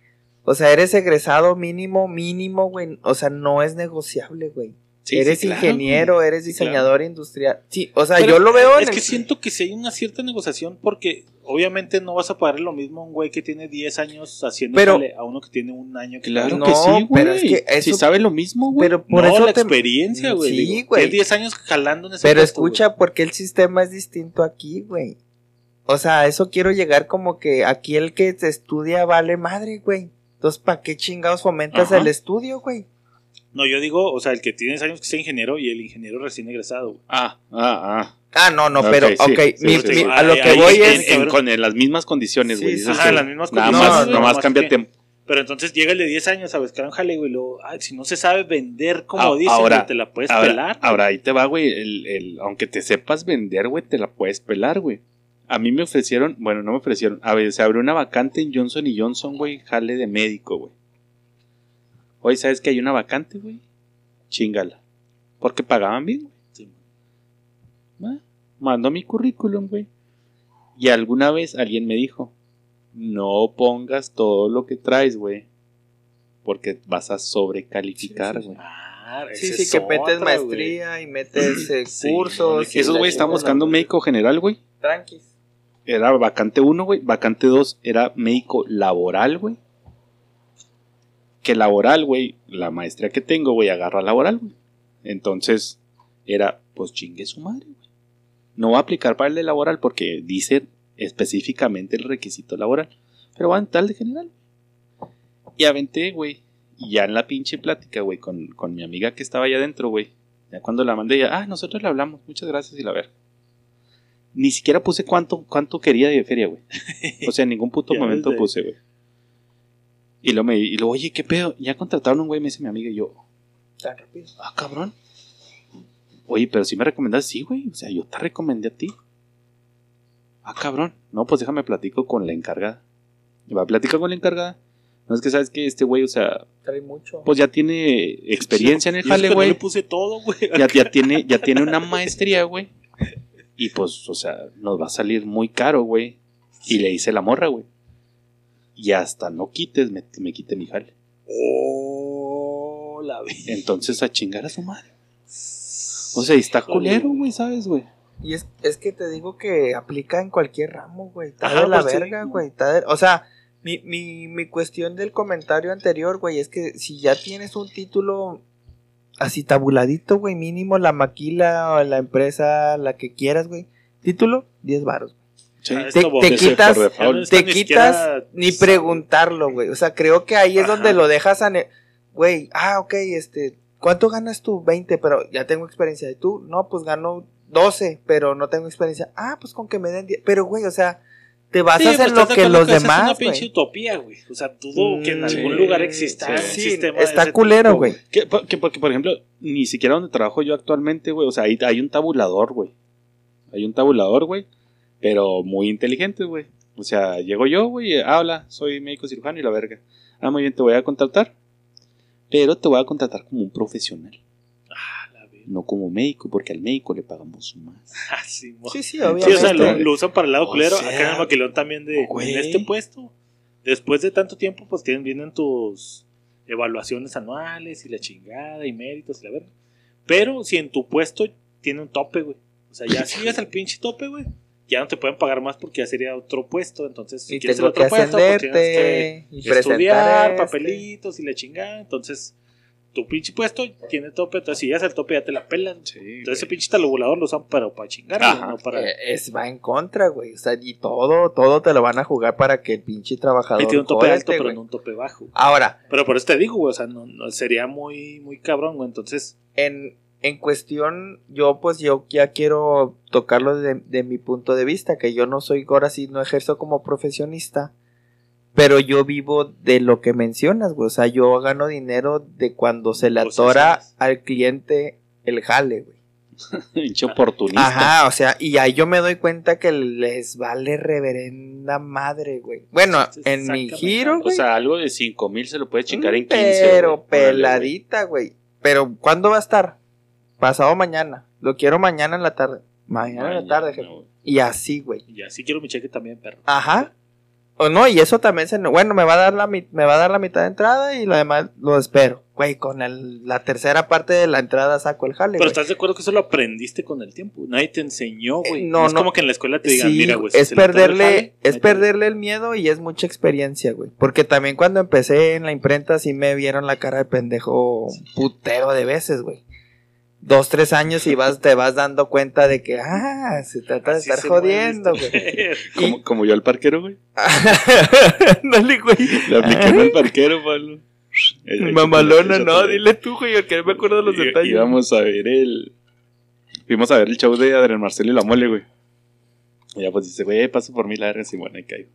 S2: O sea, eres egresado mínimo, mínimo, güey. O sea, no es negociable, güey.
S3: Sí,
S2: eres
S3: sí, claro,
S2: ingeniero,
S3: güey.
S2: eres
S3: Sí,
S2: diseñador industrial. Sí, o sea,
S1: Pero
S2: yo lo veo en
S1: Es
S2: el-
S1: que siento que si hay una cierta negociación porque obviamente no vas a pagar lo mismo a un güey que tiene 10 años haciendo
S2: Pero-
S1: a uno que tiene un año que
S3: Claro
S2: No,
S3: que sí, güey.
S2: pero es que eso-
S3: Si sabe lo mismo, güey.
S2: Pero por
S1: no,
S2: eso
S1: la
S2: te-
S1: experiencia, güey.
S2: Sí,
S1: digo,
S2: güey.
S1: Tienes 10 años jalando en ese
S2: Pero
S1: puesto,
S2: escucha, porque el sistema es distinto aquí, güey. O sea, a eso quiero llegar como que aquí el que te estudia vale madre, güey. Entonces, ¿para qué chingados fomentas
S1: Ajá.
S2: el estudio, güey?
S1: No, yo digo, o sea, el que tiene 10 años que sea ingeniero y el ingeniero recién egresado. güey.
S3: Ah, ah,
S2: Ah, no, no,
S3: Ok,
S2: pero,
S3: sí,
S2: ok,
S3: sí,
S2: mi-
S3: sí,
S2: mi-
S3: sí.
S2: a lo que
S1: ahí
S2: voy
S3: ah.
S2: es...
S3: En- con en las mismas condiciones,
S2: Sí,
S3: güey.
S1: Ajá, las mismas
S3: Nada
S1: condiciones,
S3: más, nomás
S1: nomás
S3: cámbiate.
S1: que- Pero entonces llega el de 10 años a buscar un jale, güey. y luego, ay, si no se sabe vender como
S3: Ah,
S1: dicen,
S3: ahora-
S1: te la puedes
S3: Ahora,
S1: pelar.
S3: ahora ahí te va, güey. El, el, aunque te sepas vender, güey, te la puedes pelar, güey. A mí me ofrecieron, bueno, no me ofrecieron. A ver, se abrió una vacante en Johnson y Johnson, güey, jale de médico, güey. Oye, ¿sabes que hay una vacante, güey? Chingala. Porque pagaban bien, güey.
S1: Sí.
S3: Ah, Mando mi currículum, güey. Y alguna vez alguien me dijo, no pongas todo lo que traes, güey. Porque vas a sobrecalificar,
S2: Sí, sí, sí.
S3: güey.
S1: Ah,
S2: Sí, sí,
S1: es
S2: que metes
S1: otra,
S2: maestría y metes eh,
S1: Sí,
S2: cursos. y
S3: Esos güey estaban
S2: chingada.
S3: buscando un médico general, güey.
S2: Tranquis.
S3: Era vacante 1, güey. Vacante 2 era médico laboral, güey. Que laboral, güey, la maestría que tengo, güey, agarra laboral, güey. Entonces, era, pues chingue su madre, güey. No va a aplicar para el de laboral porque dice específicamente el requisito laboral. Pero van tal de general. Y aventé, güey. Y ya en la pinche plática, güey, con, con mi amiga que estaba allá adentro, güey. Ya cuando la mandé, ya, ah, nosotros le hablamos, muchas gracias y la ver. Ni siquiera puse cuánto, cuánto quería de feria, güey. O sea, en ningún puto momento puse, güey. Y luego me, y luego, oye, ¿qué pedo? Ya contrataron un güey, me dice mi amiga y yo,
S2: Tan rápido.
S3: ah, cabrón. Oye, pero si me recomendaste, sí, güey. O sea, yo te recomendé a ti. Ah, cabrón. No, pues déjame platico con la encargada. Y va a platicar con la encargada. No es que sabes que este güey, o sea,
S2: Trae mucho.
S3: pues ya tiene experiencia en el jale, güey.
S1: le puse todo, güey.
S3: Ya, ya tiene, ya tiene una maestría, güey. Y pues, o sea, nos va a salir muy caro, güey. Y le hice la morra, güey. Y hasta no quites, me, me quite mi jale.
S1: Oh, la vi.
S3: Entonces a chingar a su madre. O sea, y está culero,
S1: güey.
S3: ¿sabes, güey?
S2: Y es, es que te digo que aplica en cualquier ramo, güey. Está
S1: Ajá,
S2: de la
S1: pues sí.
S2: verga, güey. de- O sea, mi, mi, mi cuestión del comentario anterior, güey, es que si ya tienes un título así tabuladito, güey, mínimo la maquila o la empresa, la que quieras, güey. Título, 10 varos.
S3: Sí.
S1: Ah,
S2: Te, quitas,
S1: no
S2: te
S1: ni
S2: quitas
S1: siquiera-
S2: ni preguntarlo, güey. O sea, creo que ahí es
S1: Ajá.
S2: donde lo dejas a... Güey, ah, ok, este... ¿Cuánto ganas tú? 20, pero ya tengo experiencia. ¿Y tú? No, pues gano 12, pero no tengo experiencia. Ah, pues con que me den 10. Pero, güey, o sea, te
S1: Sí, pues,
S2: en
S1: ¿estás
S2: lo que los
S1: esa Es
S2: demás,
S1: una pinche
S2: güey.
S1: utopía, güey. O sea, dudo que en
S2: Mm,
S1: algún lugar exista
S3: sí.
S1: un
S2: Sí,
S1: sistema
S2: está culero, güey.
S3: Que, por- que porque, por ejemplo, ni siquiera donde trabajo yo actualmente, güey, o sea, hay, hay un tabulador, güey. Hay un tabulador, güey, pero muy inteligente, güey. O sea, llego yo, güey, eh, habla, soy médico cirujano y la verga. Ah, muy bien, te voy a contratar, pero te voy a contratar como un profesional,
S1: Ah, la verga.
S3: no como médico, porque al médico le pagamos más.
S1: Ah, sí, mo.
S2: Sí, sí,
S1: Sí,
S2: obviamente.
S1: o sea, lo, lo usan para el lado
S3: O
S1: culero.
S3: sea,
S1: Acá en el maquilón también de
S3: güey.
S1: en este puesto. Después de tanto tiempo, pues tienen, vienen tus evaluaciones anuales y la chingada y méritos y la verga. Pero si en tu puesto tiene un tope, güey. O sea, ya si llegas al pinche tope, güey, ya no te pueden pagar más porque ya sería otro puesto. Entonces, si
S2: Y
S1: quieres el
S2: tengo
S1: otro
S2: que
S1: puesto, pues tienes que estudiar,
S2: este.
S1: papelitos y la chingada. Entonces, tu pinche puesto tiene tope. Entonces, si llegas al tope, ya te la pelan. Entonces, ese pinche tabulador lo usan para, para chingar,
S3: Ajá.
S1: güey, no para.
S2: Eh, es, va en contra, güey. O sea, y todo, todo te lo van a jugar para que el pinche trabajador.
S1: Tiene un tope alto, pero
S2: güey.
S1: no un tope bajo.
S2: Ahora,
S1: Pero por eso te digo, güey, o sea, no, no- sería muy, muy cabrón, güey. Entonces,
S2: en, en cuestión, yo pues yo ya quiero tocarlo de, de mi punto de vista, que yo no soy ahora sí, no ejerzo como profesionista, pero yo vivo de lo que mencionas, güey. O sea, yo gano dinero de cuando se le atora al cliente el jale, güey.
S3: Pinche oportunista.
S2: Ajá, o sea, y ahí yo me doy cuenta que les vale reverenda madre, güey. Bueno, en mi giro,
S3: O sea, algo de 5 mil se lo puede chingar en 15.
S2: Pero peladita, güey. Pero ¿cuándo va a estar? Pasado mañana. Lo quiero mañana en la tarde. Mañana, en la tarde, jefe.
S3: güey.
S2: Y así, güey.
S1: ya sí quiero mi cheque también, perro.
S2: Ajá. O no, y eso también se bueno, me va a dar la me va a dar la mitad de entrada y lo demás lo espero. Güey, con el- la tercera parte de la entrada saco el jale,
S1: Pero
S2: güey.
S1: estás de acuerdo que eso lo aprendiste con el tiempo. Nadie te enseñó, güey.
S2: Eh,
S1: no,
S2: no,
S1: es
S2: no.
S1: como que en la escuela te digan,
S2: Sí,
S1: mira, güey.
S2: es
S1: el
S2: perderle,
S1: jale,
S2: es
S1: métele".
S2: perderle el miedo y es mucha experiencia, güey. Porque también cuando empecé en la imprenta sí me vieron la cara de pendejo un putero de veces, güey. Dos, tres años y vas, te vas dando cuenta de que, ah, se trata de
S1: Así
S2: estar jodiendo, güey.
S3: Como, como yo al parquero, güey.
S2: Dale, güey.
S3: Le apliqué al parquero, Pablo.
S2: Mamalona, no, dile tú, güey, que no me acuerdo de los
S3: Y-
S2: detalles.
S3: Íbamos a ver el. Fuimos a ver el show de Adrián Marcelo y la mole, güey. Y ya pues dice, güey, paso por mí la verga, y bueno, ahí caigo.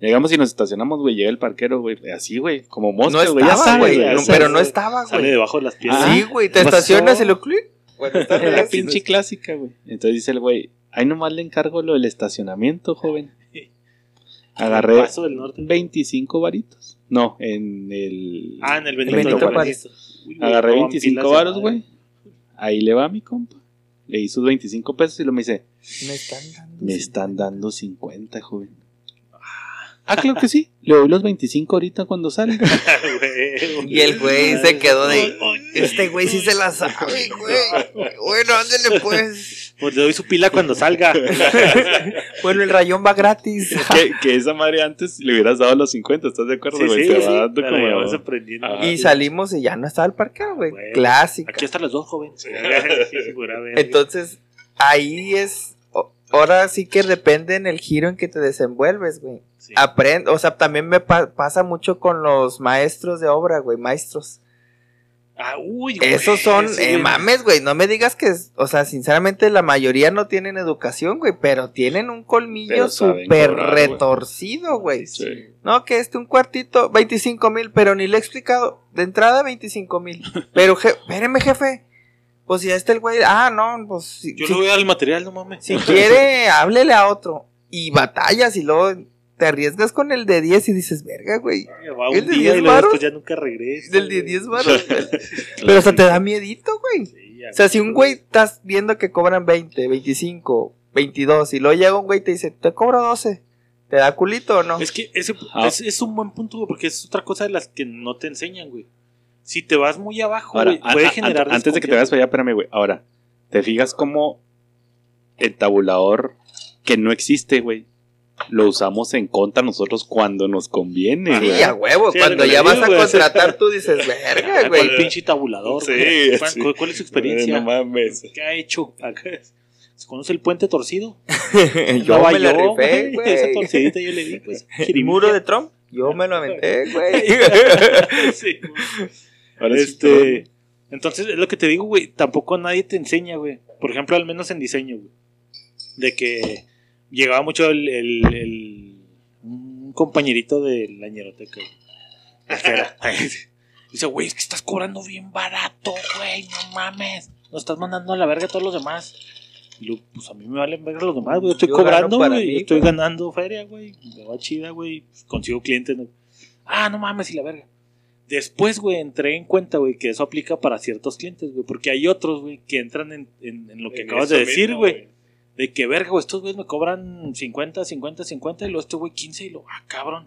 S3: Llegamos y nos estacionamos, güey. Llega el parquero, güey. Así, güey. Como
S2: no
S3: mosca, güey. Ya
S2: estaba, güey. no, pero no
S1: güey.
S2: estaba,
S1: Sale
S2: güey.
S1: debajo de las piedras.
S2: Sí, güey, te estacionas y lo clic. Buenas
S3: La pinche clásica, güey. Entonces dice el güey, ahí nomás le encargo lo del estacionamiento, joven. Agarré
S1: Paso del norte.
S3: 25 varitos. No, en el.
S1: Ah, en el Benito,
S2: Benito
S1: Juárez.
S2: Juárez.
S1: Uy, güey,
S3: Agarré
S1: roban
S3: 25
S1: pilas de
S3: varos, güey. Ahí le va mi compa. Le hizo 25 pesos y lo me dice,
S2: Me están dando.
S3: me están dando 50, joven. Ah, claro que sí. Le doy los 25 ahorita cuando salga.
S1: Güey,
S2: Y el güey se quedó de. Este güey sí se la sabe, güey. Bueno, ándale pues.
S1: Pues le doy su pila cuando salga.
S2: Bueno, el rayón va gratis.
S3: que, que esa madre antes le hubieras dado los 50, ¿estás de acuerdo,
S1: Sí,
S3: güey?
S1: sí,
S3: Te
S1: sí.
S3: dando como...
S2: Y salimos y ya no estaba el parqueo, güey. Clásica.
S1: Aquí están las dos, verga.
S2: Entonces, ahí es. Ahora sí que depende en el giro en que te desenvuelves, güey.
S1: Sí.
S2: Aprende, o sea, también me pa- pasa mucho con los maestros de obra, güey, maestros.
S1: Ah, uy, güey,
S2: Esos son,
S1: sí,
S2: eh, mames, güey, no me digas que, o sea, sinceramente la mayoría no tienen educación, güey, pero tienen un colmillo súper retorcido, güey.
S3: Sí.
S2: No, que este un cuartito, 25 mil, pero ni le he explicado. De entrada, 25 mil. Pero, je espéreme, jefe. Pues si este el güey, ah, no, pues si,
S1: Yo
S2: si-
S1: le voy a dar el material, no mames.
S2: si quiere, háblele a otro. Y batallas y luego te arriesgas con el de 10 y dices, verga, güey.
S1: Va
S2: ¿El
S1: un
S2: de
S1: día
S2: 10
S1: y luego
S2: varos?
S1: después ya nunca regresa.
S2: Del de
S1: güey.
S2: 10 varos. Pero hasta te da miedito, güey.
S1: Sí,
S2: O sea, si un güey estás viendo que cobran 20, 25, 22 y luego llega un güey y te dice, te cobro 12, ¿te da culito o no?
S1: Es que ese
S3: Ah.
S1: es, es un buen punto, güey, porque es otra cosa de las que no te enseñan, güey. Si te vas muy abajo,
S3: Ahora,
S1: puede
S3: a-
S1: generar
S3: antes de que te vayas para allá, espérame, güey. Ahora, ¿te fijas cómo el tabulador que no existe, güey, lo usamos en contra nosotros cuando nos conviene,
S2: Sí,
S3: güey?
S2: a huevo.
S1: Sí,
S2: Cuando ya vas
S1: digo,
S2: a contratar, tú dices, verga,
S1: ¿Cuál
S2: güey.
S1: pinche tabulador?
S3: Sí, sí.
S1: cuál- cuál es su experiencia?
S3: No mames.
S1: ¿Qué ha hecho? ¿Se conoce el puente torcido?
S2: yo me la rifé,
S1: güey, Esa torcidita yo le di, pues.
S2: El muro de Trump, yo me lo aventé, güey.
S1: Sí, güey.
S3: Ahora sí,
S1: este, entonces, es lo que te digo, güey. Tampoco nadie te enseña, güey. Por ejemplo, al menos en diseño, güey. De que llegaba mucho el, el, el, compañerito de la ñeroteca. güey. Dice, güey, es que estás cobrando bien barato, güey, no mames. Nos estás mandando a la verga a todos los demás. Y pues a mí me valen verga los demás, güey. Yo estoy
S2: Yo
S1: cobrando, güey. yo Estoy ganando feria, güey. Me va chida, güey. Pues, Consigo clientes. ¿no? Ah, no mames, y la verga. Después, güey, entré en cuenta, güey, que eso aplica para ciertos clientes, güey. Porque hay otros, güey, que entran en, en- en lo que
S5: En
S1: acabas de decir, güey. De que, verga, güey, estos güeyes me cobran 50, 50, 50 y luego este güey 15 y lo, ah, cabrón.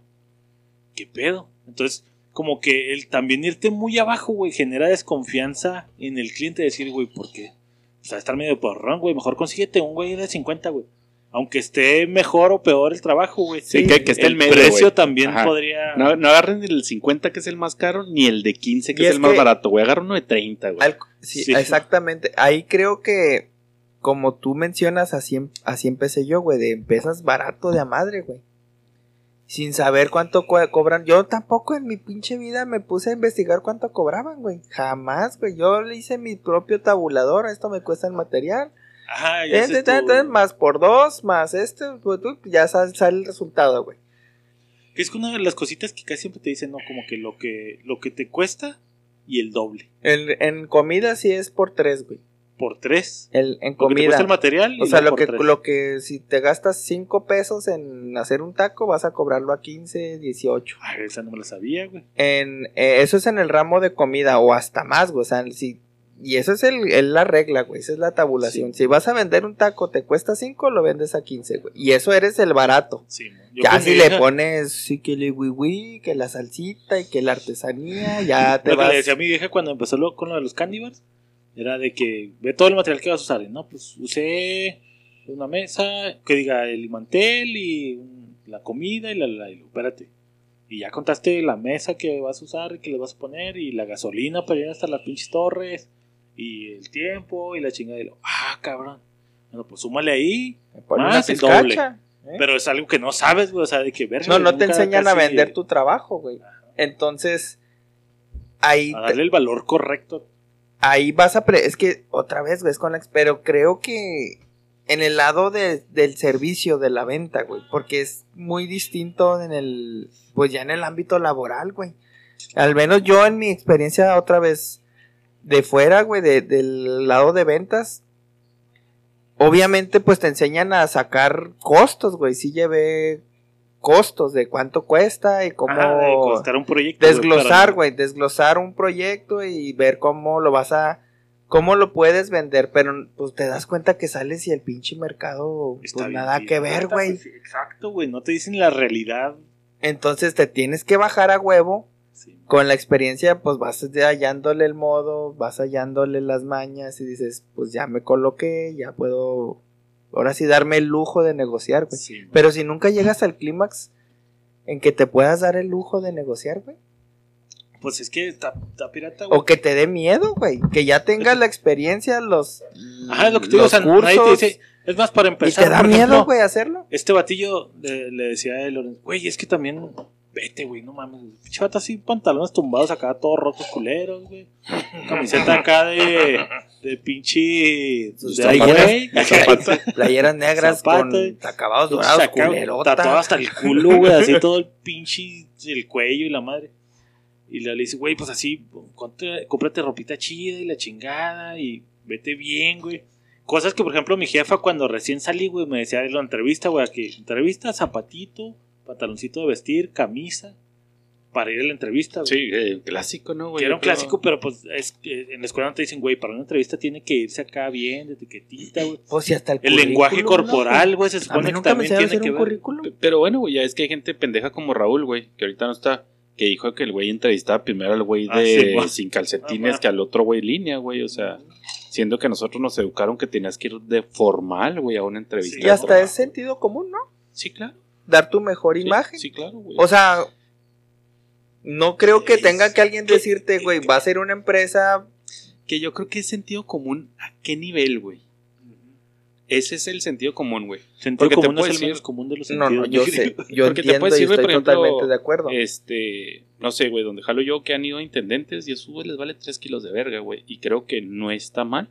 S1: ¿Qué pedo? Entonces, como que el también irte muy abajo, güey, genera desconfianza en el cliente. Decir, güey, ¿por qué? O sea, estar medio porrón, güey. Mejor consíguete un güey de 50, güey. Aunque esté mejor o peor el trabajo, güey.
S3: Sí, que, que esté el,
S1: el
S3: medio,
S1: precio también
S3: Ajá.
S1: podría.
S3: No, no agarren el 50 que es el más caro, ni el de 15 que
S2: Y
S3: es,
S2: es
S3: el más
S2: que-
S3: barato, güey. Agarra uno de 30, güey.
S2: Al- sí,
S1: Sí.
S2: exactamente. Ahí creo que, como tú mencionas, así, em- así empecé yo, güey. De empiezas barato de a madre, güey. Sin saber cuánto co- cobran. Yo tampoco en mi pinche vida me puse a investigar cuánto cobraban, güey. Jamás, güey. Yo le hice mi propio tabulador. Esto me cuesta el material.
S1: Ajá, ya
S2: ten,
S1: tú,
S2: más por dos, más este. pues, tú, ya sal- sale el resultado, güey.
S1: Que es que una de las cositas que casi siempre te dicen, ¿no? Como que lo que, lo que te cuesta y el doble.
S2: En, en comida sí es por tres, güey.
S1: Por tres.
S2: El, en
S1: Lo que te cuesta
S2: comida.
S1: el material.
S2: O sea, lo que,
S1: tres.
S2: lo que si te gastas 5 pesos en hacer un taco, vas a cobrarlo a 15, 18.
S1: Ay, esa no me la sabía, güey.
S2: En, eh, eso es en el ramo de comida o hasta más, güey. O sea, si, y eso es, el, es la regla, güey. Esa es la tabulación. Si vas a vender un taco, te cuesta 5, lo vendes a 15, güey. Y eso eres el barato.
S1: Sí. Yo
S2: ya si le pones sí que le wiwi, que la salsita y que la artesanía, ya te
S1: Lo que
S2: vas.
S1: le decía a mi vieja cuando empezó lo- con lo de los candy bars era de que ve todo el material que vas a usar. Y, no, pues usé una mesa que diga el mantel y la comida y la, la, y lo- espérate. Y ya contaste la mesa que vas a usar y que le vas a poner y la gasolina para ir hasta las pinches torres y el tiempo y la chingada. Y lo, ah, cabrón. Bueno, pues súmale ahí. Más el
S2: pizcacha, ¿eh?
S1: Pero es algo que no sabes, güey. O sea, de que ver.
S2: No, no te enseñan a vender tu trabajo, güey. Entonces, ahí,
S1: A darle el valor correcto.
S2: ahí vas a... pre- es que, otra vez, güey, es con la... Pero creo que en el lado de- del servicio, de la venta, güey. Porque es muy distinto en el... Pues ya en el ámbito laboral, güey. Al menos yo en mi experiencia otra vez de fuera, güey, de- del lado de ventas. Obviamente, pues te enseñan a sacar costos, güey. Sí llevé costos de cuánto cuesta y cómo
S1: de costar un proyecto.
S2: desglosar, güey, desglosar un proyecto y ver cómo lo vas a, cómo lo puedes vender, pero pues te das cuenta que sales y el pinche mercado,
S1: Está
S2: pues
S1: bien
S2: nada que ver, güey.
S1: pues, Exacto, güey. No te dicen la realidad.
S2: Entonces te tienes que bajar a huevo.
S1: Sí.
S2: Con la experiencia, pues vas hallándole el modo, vas hallándole las mañas y dices, pues ya me coloqué, ya puedo, ahora sí darme el lujo de negociar, güey.
S1: Sí,
S2: Pero si nunca llegas al clímax en que te puedas dar el lujo de negociar, güey.
S1: Pues es que está, pirata, güey.
S2: O que te dé miedo, güey. Que ya tengas la experiencia, los.
S1: Ajá, es lo que te digo. O sea, nadie te dice. Es más, para
S2: Y
S1: empezar.
S2: te da miedo, güey, hacerlo.
S1: Este batillo le, le decía a él, Lorenzo, güey, es que también. Vete, güey, no mames. Pinche vato así, pantalones tumbados acá, todos rotos culeros, güey. Camiseta acá de. De pinche.
S2: Sus
S1: De ahí,
S2: zapatos.
S1: güey.
S2: Playeras negras
S1: Zapato.
S2: con acabados dorados,
S1: Saca-
S2: culerota.
S1: Tatuado hasta el culo, güey, así todo el pinche el cuello y la madre. Y le dice, güey, pues así, ponte- cómprate ropita chida y la chingada y vete bien, güey. Cosas que, por ejemplo, mi jefa cuando recién salí, güey, me decía en la entrevista, güey, aquí, entrevista, zapatito, pantaloncito de vestir, camisa, para ir a la entrevista, güey.
S3: Sí, eh, clásico, ¿no, güey?
S1: Que era un clásico, pero pues es que en la escuela no te dicen, güey, para una entrevista tiene que irse acá bien, de etiquetita, güey.
S2: Pues si hasta el,
S1: El lenguaje
S2: currículum, ¿no,
S1: corporal, güey, se supone
S2: mí
S1: que también tiene
S2: hacer
S1: que
S2: un
S1: ver.
S3: Pero bueno, güey, ya es que hay gente pendeja como Raúl, güey, que ahorita no está, que dijo que el güey entrevistaba primero al güey
S1: Ah,
S3: de
S1: sí, güey.
S3: sin
S1: Ah,
S3: calcetines
S1: va.
S3: que al otro güey línea, güey, o sea, siendo que nosotros nos educaron que tenías que ir de formal, güey, a una entrevista.
S1: Sí,
S2: Y hasta es sentido común, ¿no?
S3: Sí, claro.
S2: Dar tu mejor
S3: Sí,
S2: imagen.
S3: Sí, claro, güey.
S2: O sea, no creo que
S1: Es
S2: tenga que alguien
S1: que-
S2: decirte, güey, va a ser una empresa.
S3: que yo creo que es sentido común, ¿a qué nivel, güey? Ese es el sentido común, güey.
S1: Sentido
S3: Porque te
S1: común es
S3: puedo
S1: el
S3: decir-
S1: menos común de los
S2: No, no,
S1: sentidos.
S2: yo sé. Yo
S3: Porque te
S2: entiendo
S3: puedes
S2: y
S3: decir, güey,
S2: estoy
S3: por ejemplo,
S2: totalmente de acuerdo.
S3: Este, no sé, güey, donde jalo yo que han ido intendentes y eso, güey, les vale 3 kilos de verga, güey. Y creo que no está mal.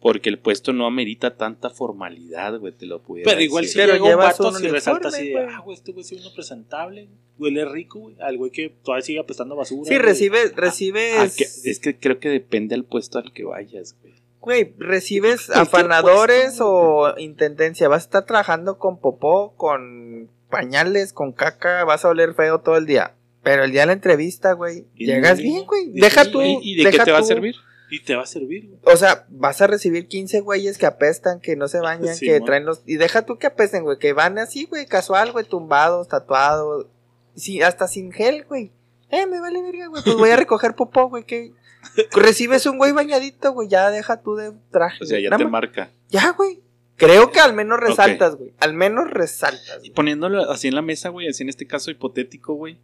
S3: Porque el puesto no amerita tanta formalidad, güey, te lo pudiera
S1: Pero igual si
S3: decir.
S2: Pero
S1: llega un vato si resalta así de, ah, güey, este güey es uno presentable, huele rico, güey. Al güey que todavía sigue apestando basura.
S2: Sí,
S1: güey.
S2: recibes,
S3: Ah,
S2: recibes,
S3: que- es que creo que depende al puesto al que vayas, güey.
S2: güey, recibes afanadores
S1: puesto,
S2: o intendencia. Vas a estar trabajando con popó, con pañales, con caca, vas a oler feo todo el día. Pero el día de la entrevista, güey, llegas bien, güey. Deja tú.
S3: ¿Y, y de qué
S2: deja
S3: te va a servir?
S1: Y te va a servir, güey.
S2: O sea, vas a recibir 15 güeyes que apestan, que no se bañan,
S1: Sí,
S2: que traen los... Y deja tú que apesten, güey, que van así, güey, casual, güey, tumbados, tatuados. Sí, hasta sin gel, güey. Eh, me vale verga, güey, pues voy a recoger popó, güey, que... Recibes un güey bañadito, güey, ya deja tú de traje.
S3: O sea, ya
S2: Nada
S3: te
S2: más.
S3: marca.
S2: Ya, güey. Creo que al menos resaltas, güey. Al menos resaltas.
S3: Y poniéndolo así en la mesa, güey, así en este caso hipotético, güey,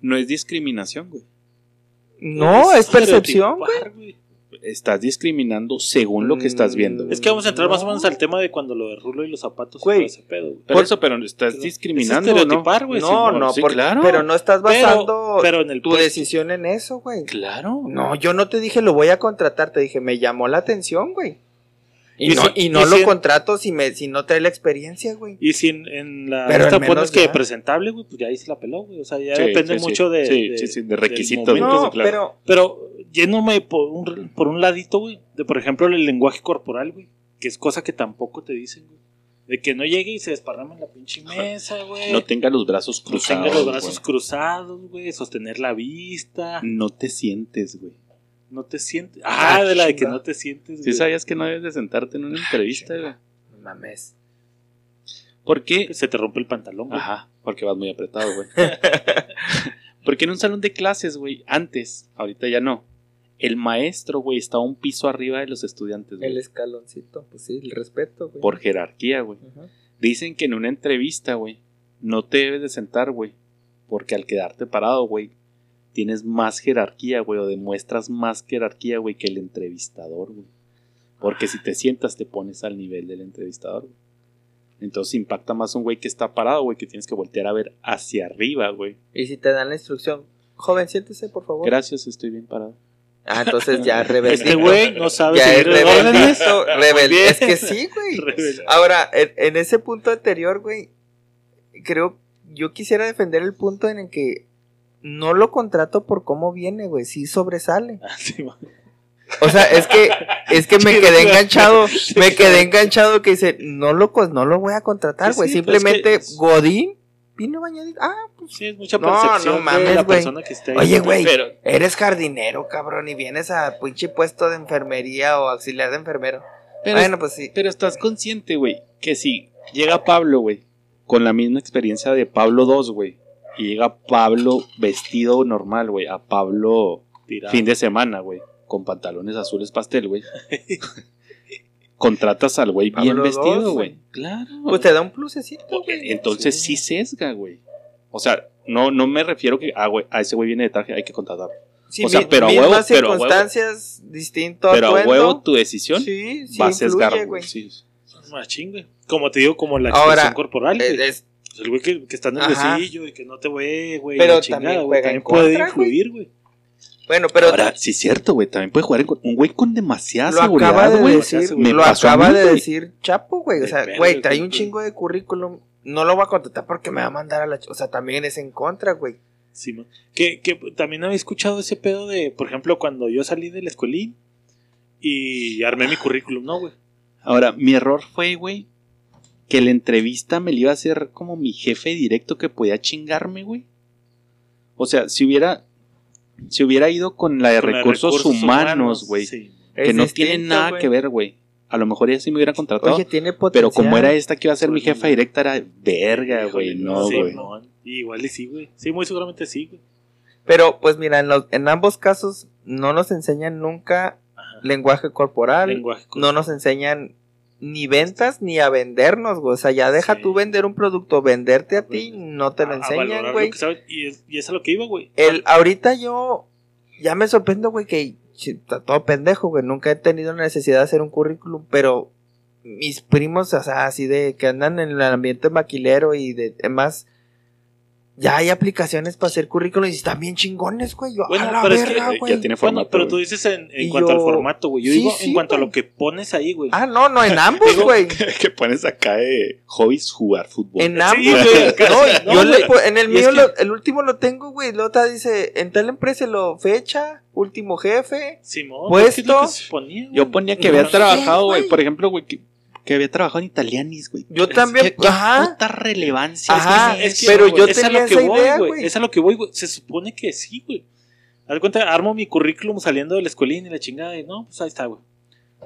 S3: no es discriminación, güey.
S2: No, es percepción, güey.
S3: Estás discriminando según lo que estás viendo.
S1: Es que vamos a entrar más o
S2: No.
S1: menos al tema de cuando lo de Rulo y los zapatos y
S2: Güey.
S1: todo ese pedo, güey.
S3: Por eso, pero estás
S1: Es
S3: discriminando, ¿no?
S1: estereotipar, güey.
S2: No, no,
S3: sí,
S2: por-
S3: claro.
S2: pero no estás
S1: Pero-
S2: basando
S1: pero en el
S2: tu
S1: puesto.
S2: decisión en eso, güey.
S3: Claro.
S2: No, yo no te dije lo voy a contratar, te dije me llamó la atención, güey. Y,
S1: Y
S2: no,
S1: si-
S2: y no
S1: y
S2: lo
S1: si-
S2: contrato si me si no trae la experiencia, güey.
S1: Y si en, en la
S2: Pero
S1: esta
S2: al menos
S1: pones que presentable, güey, pues ya ahí se la peló, güey. O sea, ya
S3: Sí,
S1: depende
S3: sí, sí.
S1: mucho de,
S3: Sí,
S1: de,
S3: sí, sí, de requisitos.
S2: No,
S3: claro.
S2: pero
S1: Pero yéndome por un, por un ladito, güey, de por ejemplo el lenguaje corporal, güey, que es cosa que tampoco te dicen, güey. De que no llegue y se desparrame en la pinche mesa, güey.
S3: No tenga los brazos
S1: No
S3: cruzados.
S1: tenga los brazos
S3: güey.
S1: cruzados, güey. Sostener la vista.
S3: No te sientes, güey.
S1: No te sientes. Ah, de la de que no te sientes,
S3: ¿Sí
S1: güey.
S3: sabías que no debes de sentarte en una entrevista, güey?
S2: mames.
S3: ¿Por qué?
S1: Se te rompe el pantalón, güey.
S3: Ajá, porque vas muy apretado, güey. porque en un salón de clases, güey, antes, ahorita ya no, el maestro, güey, estaba un piso arriba de los estudiantes,
S2: El
S3: güey.
S2: escaloncito, pues sí, el respeto, güey.
S3: Por jerarquía, güey.
S2: Ajá.
S3: Dicen que en una entrevista, güey, no te debes de sentar, güey. Porque al quedarte parado, güey, tienes más jerarquía, güey, o demuestras más jerarquía, güey, que el entrevistador, güey. Porque si te sientas, te pones al nivel del entrevistador, güey. Entonces impacta más un güey que está parado, güey, que tienes que voltear a ver hacia arriba, güey.
S2: Y si te dan la instrucción, joven, siéntese, por favor.
S3: Gracias, estoy bien parado.
S2: Ah, entonces ya rebeldito.
S1: Este güey no sabe
S2: ya es rebeldito, rebel-
S1: Muy bien.
S2: Es que sí, güey.
S1: Rebelde.
S2: Ahora, en, en ese punto anterior, güey, creo, yo quisiera defender el punto en el que no lo contrato por cómo viene, güey, sí sobresale.
S1: Ah, sí.
S2: O sea, es que, es que me quedé enganchado, me quedé enganchado que dice, no lo, no lo voy a contratar, güey,
S1: sí, pero es
S2: simplemente
S1: que
S2: Godín vino bañadito. Ah, pues,
S1: Sí, es mucha
S2: No,
S1: percepción
S2: no
S1: de
S2: mames,
S1: la
S2: güey.
S1: persona que esté ahí.
S2: Oye, güey,
S3: Pero,
S2: eres jardinero, cabrón, y vienes a pinche puesto de enfermería o auxiliar de enfermero.
S3: pero,
S2: bueno, pues sí.
S3: pero estás consciente, güey, que si llega Pablo, güey, con la misma experiencia de Pablo 2, güey, y llega Pablo vestido normal, güey, a Pablo
S1: Tirado.
S3: fin de semana, güey, con pantalones azules pastel, güey. Contratas al güey bien
S2: Pablo
S3: vestido, güey.
S2: güey.
S3: Claro.
S2: Pues te da un plusecito, güey.
S3: Entonces sí sesga, güey. O sea, no, no me refiero que ah, güey, a ese güey viene de traje, hay que contratarlo.
S2: Sí,
S3: o sea,
S2: mi-
S3: pero a huevo, pero a huevo.
S2: circunstancias, distinto
S3: Pero a huevo tu decisión
S2: sí, sí
S3: va a sesgar,
S2: güey.
S3: Sí.
S1: Machín, güey. Como te digo, como la
S2: Ahora,
S1: expresión corporal.
S2: Eh, es-
S1: Pues el güey que, que está nerviosillo y que no te ve, güey.
S2: Pero
S1: chingada,
S2: también
S1: güey,
S2: juega
S1: también
S2: en
S1: puede
S2: contra,
S1: influir, güey.
S2: bueno, pero
S3: Ahora, sí es cierto, güey. También puede jugar en- un güey con demasiada
S2: lo
S3: seguridad,
S2: acaba de
S3: güey.
S2: decir,
S3: Me
S2: lo acaba
S3: mí,
S2: de
S3: güey.
S2: decir Chapo, güey. O sea, güey, trae un chingo de currículum. No lo va a contratar porque me va a mandar a la... O sea, también es en contra, güey.
S1: Sí, man. que, que también había escuchado ese pedo de, por ejemplo, cuando yo salí del escuelín y armé mi currículum, ¿no, güey?
S3: Ahora, mi error fue, güey, que la entrevista me la iba a hacer como mi jefe directo que podía chingarme, güey. O sea, si hubiera, si hubiera ido con la de
S1: Con la de
S3: recursos, humanos, güey,
S1: Sí.
S3: que
S2: Es
S3: no
S2: distinto,
S3: tiene nada que ver, güey. A lo mejor ella sí me hubiera contratado.
S2: Oye, tiene
S3: pero como era esta que iba a ser mi jefa directa, era verga, güey. No,
S1: sí,
S3: güey.
S1: mon. Y igual y sí, güey. Sí, muy seguramente sí, güey.
S2: Pero, pues mira, en, los- en ambos casos no nos enseñan nunca
S1: Ajá.
S2: lenguaje corporal.
S1: Lenguaje
S2: no nos enseñan ni ventas ni a vendernos, güey. O sea, ya deja
S1: Sí.
S2: tú vender un producto, venderte a ti, no te lo
S1: a-
S2: enseñan, güey.
S1: lo que sabes, Y, es, y es a lo que iba, güey.
S2: El, ahorita yo ya me sorprendo, güey, que está todo pendejo, güey. Nunca he tenido la necesidad de hacer un currículum, pero mis primos, o sea, así de que andan en el ambiente maquilero y de demás, Ya hay aplicaciones para hacer currículum y están bien chingones, güey. Yo,
S1: Bueno,
S2: a la
S1: pero es que,
S3: eh,
S2: güey.
S3: ya tiene
S1: Bueno,
S3: formato.
S1: pero
S3: güey.
S1: tú dices en, cuanto
S2: yo-
S1: al formato, güey. Yo
S2: Sí,
S1: digo
S2: sí,
S1: en cuanto a lo que pones ahí, güey.
S2: Ah, no, no, en ambos,
S1: Digo-
S2: güey.
S3: que pones acá de hobbies jugar fútbol.
S2: En
S1: Sí,
S2: ambos.
S1: güey,
S2: No,
S1: no,
S2: yo le
S1: güey.
S2: po- en el mío,
S1: que-
S2: lo- el último lo tengo, güey. Lota dice, en tal empresa lo fecha, último jefe.
S1: Simón,
S2: Puesto.
S1: ponía.
S3: Yo ponía que
S2: No
S3: había trabajado, güey.
S2: güey.
S3: Por ejemplo, güey, que, había trabajado en Italianis, güey.
S2: Yo
S3: Es
S2: también,
S3: ¿Qué
S2: ajá.
S3: puta relevancia
S2: Ajá,
S1: Es que,
S2: pero yo
S1: es a
S2: tenía
S1: lo que
S2: esa
S1: voy,
S2: idea,
S1: güey. Es a lo que voy, güey. Se supone que sí, güey. Haz de cuenta, armo mi currículum saliendo de la escuelín y la chingada. Y no, pues ahí está, güey.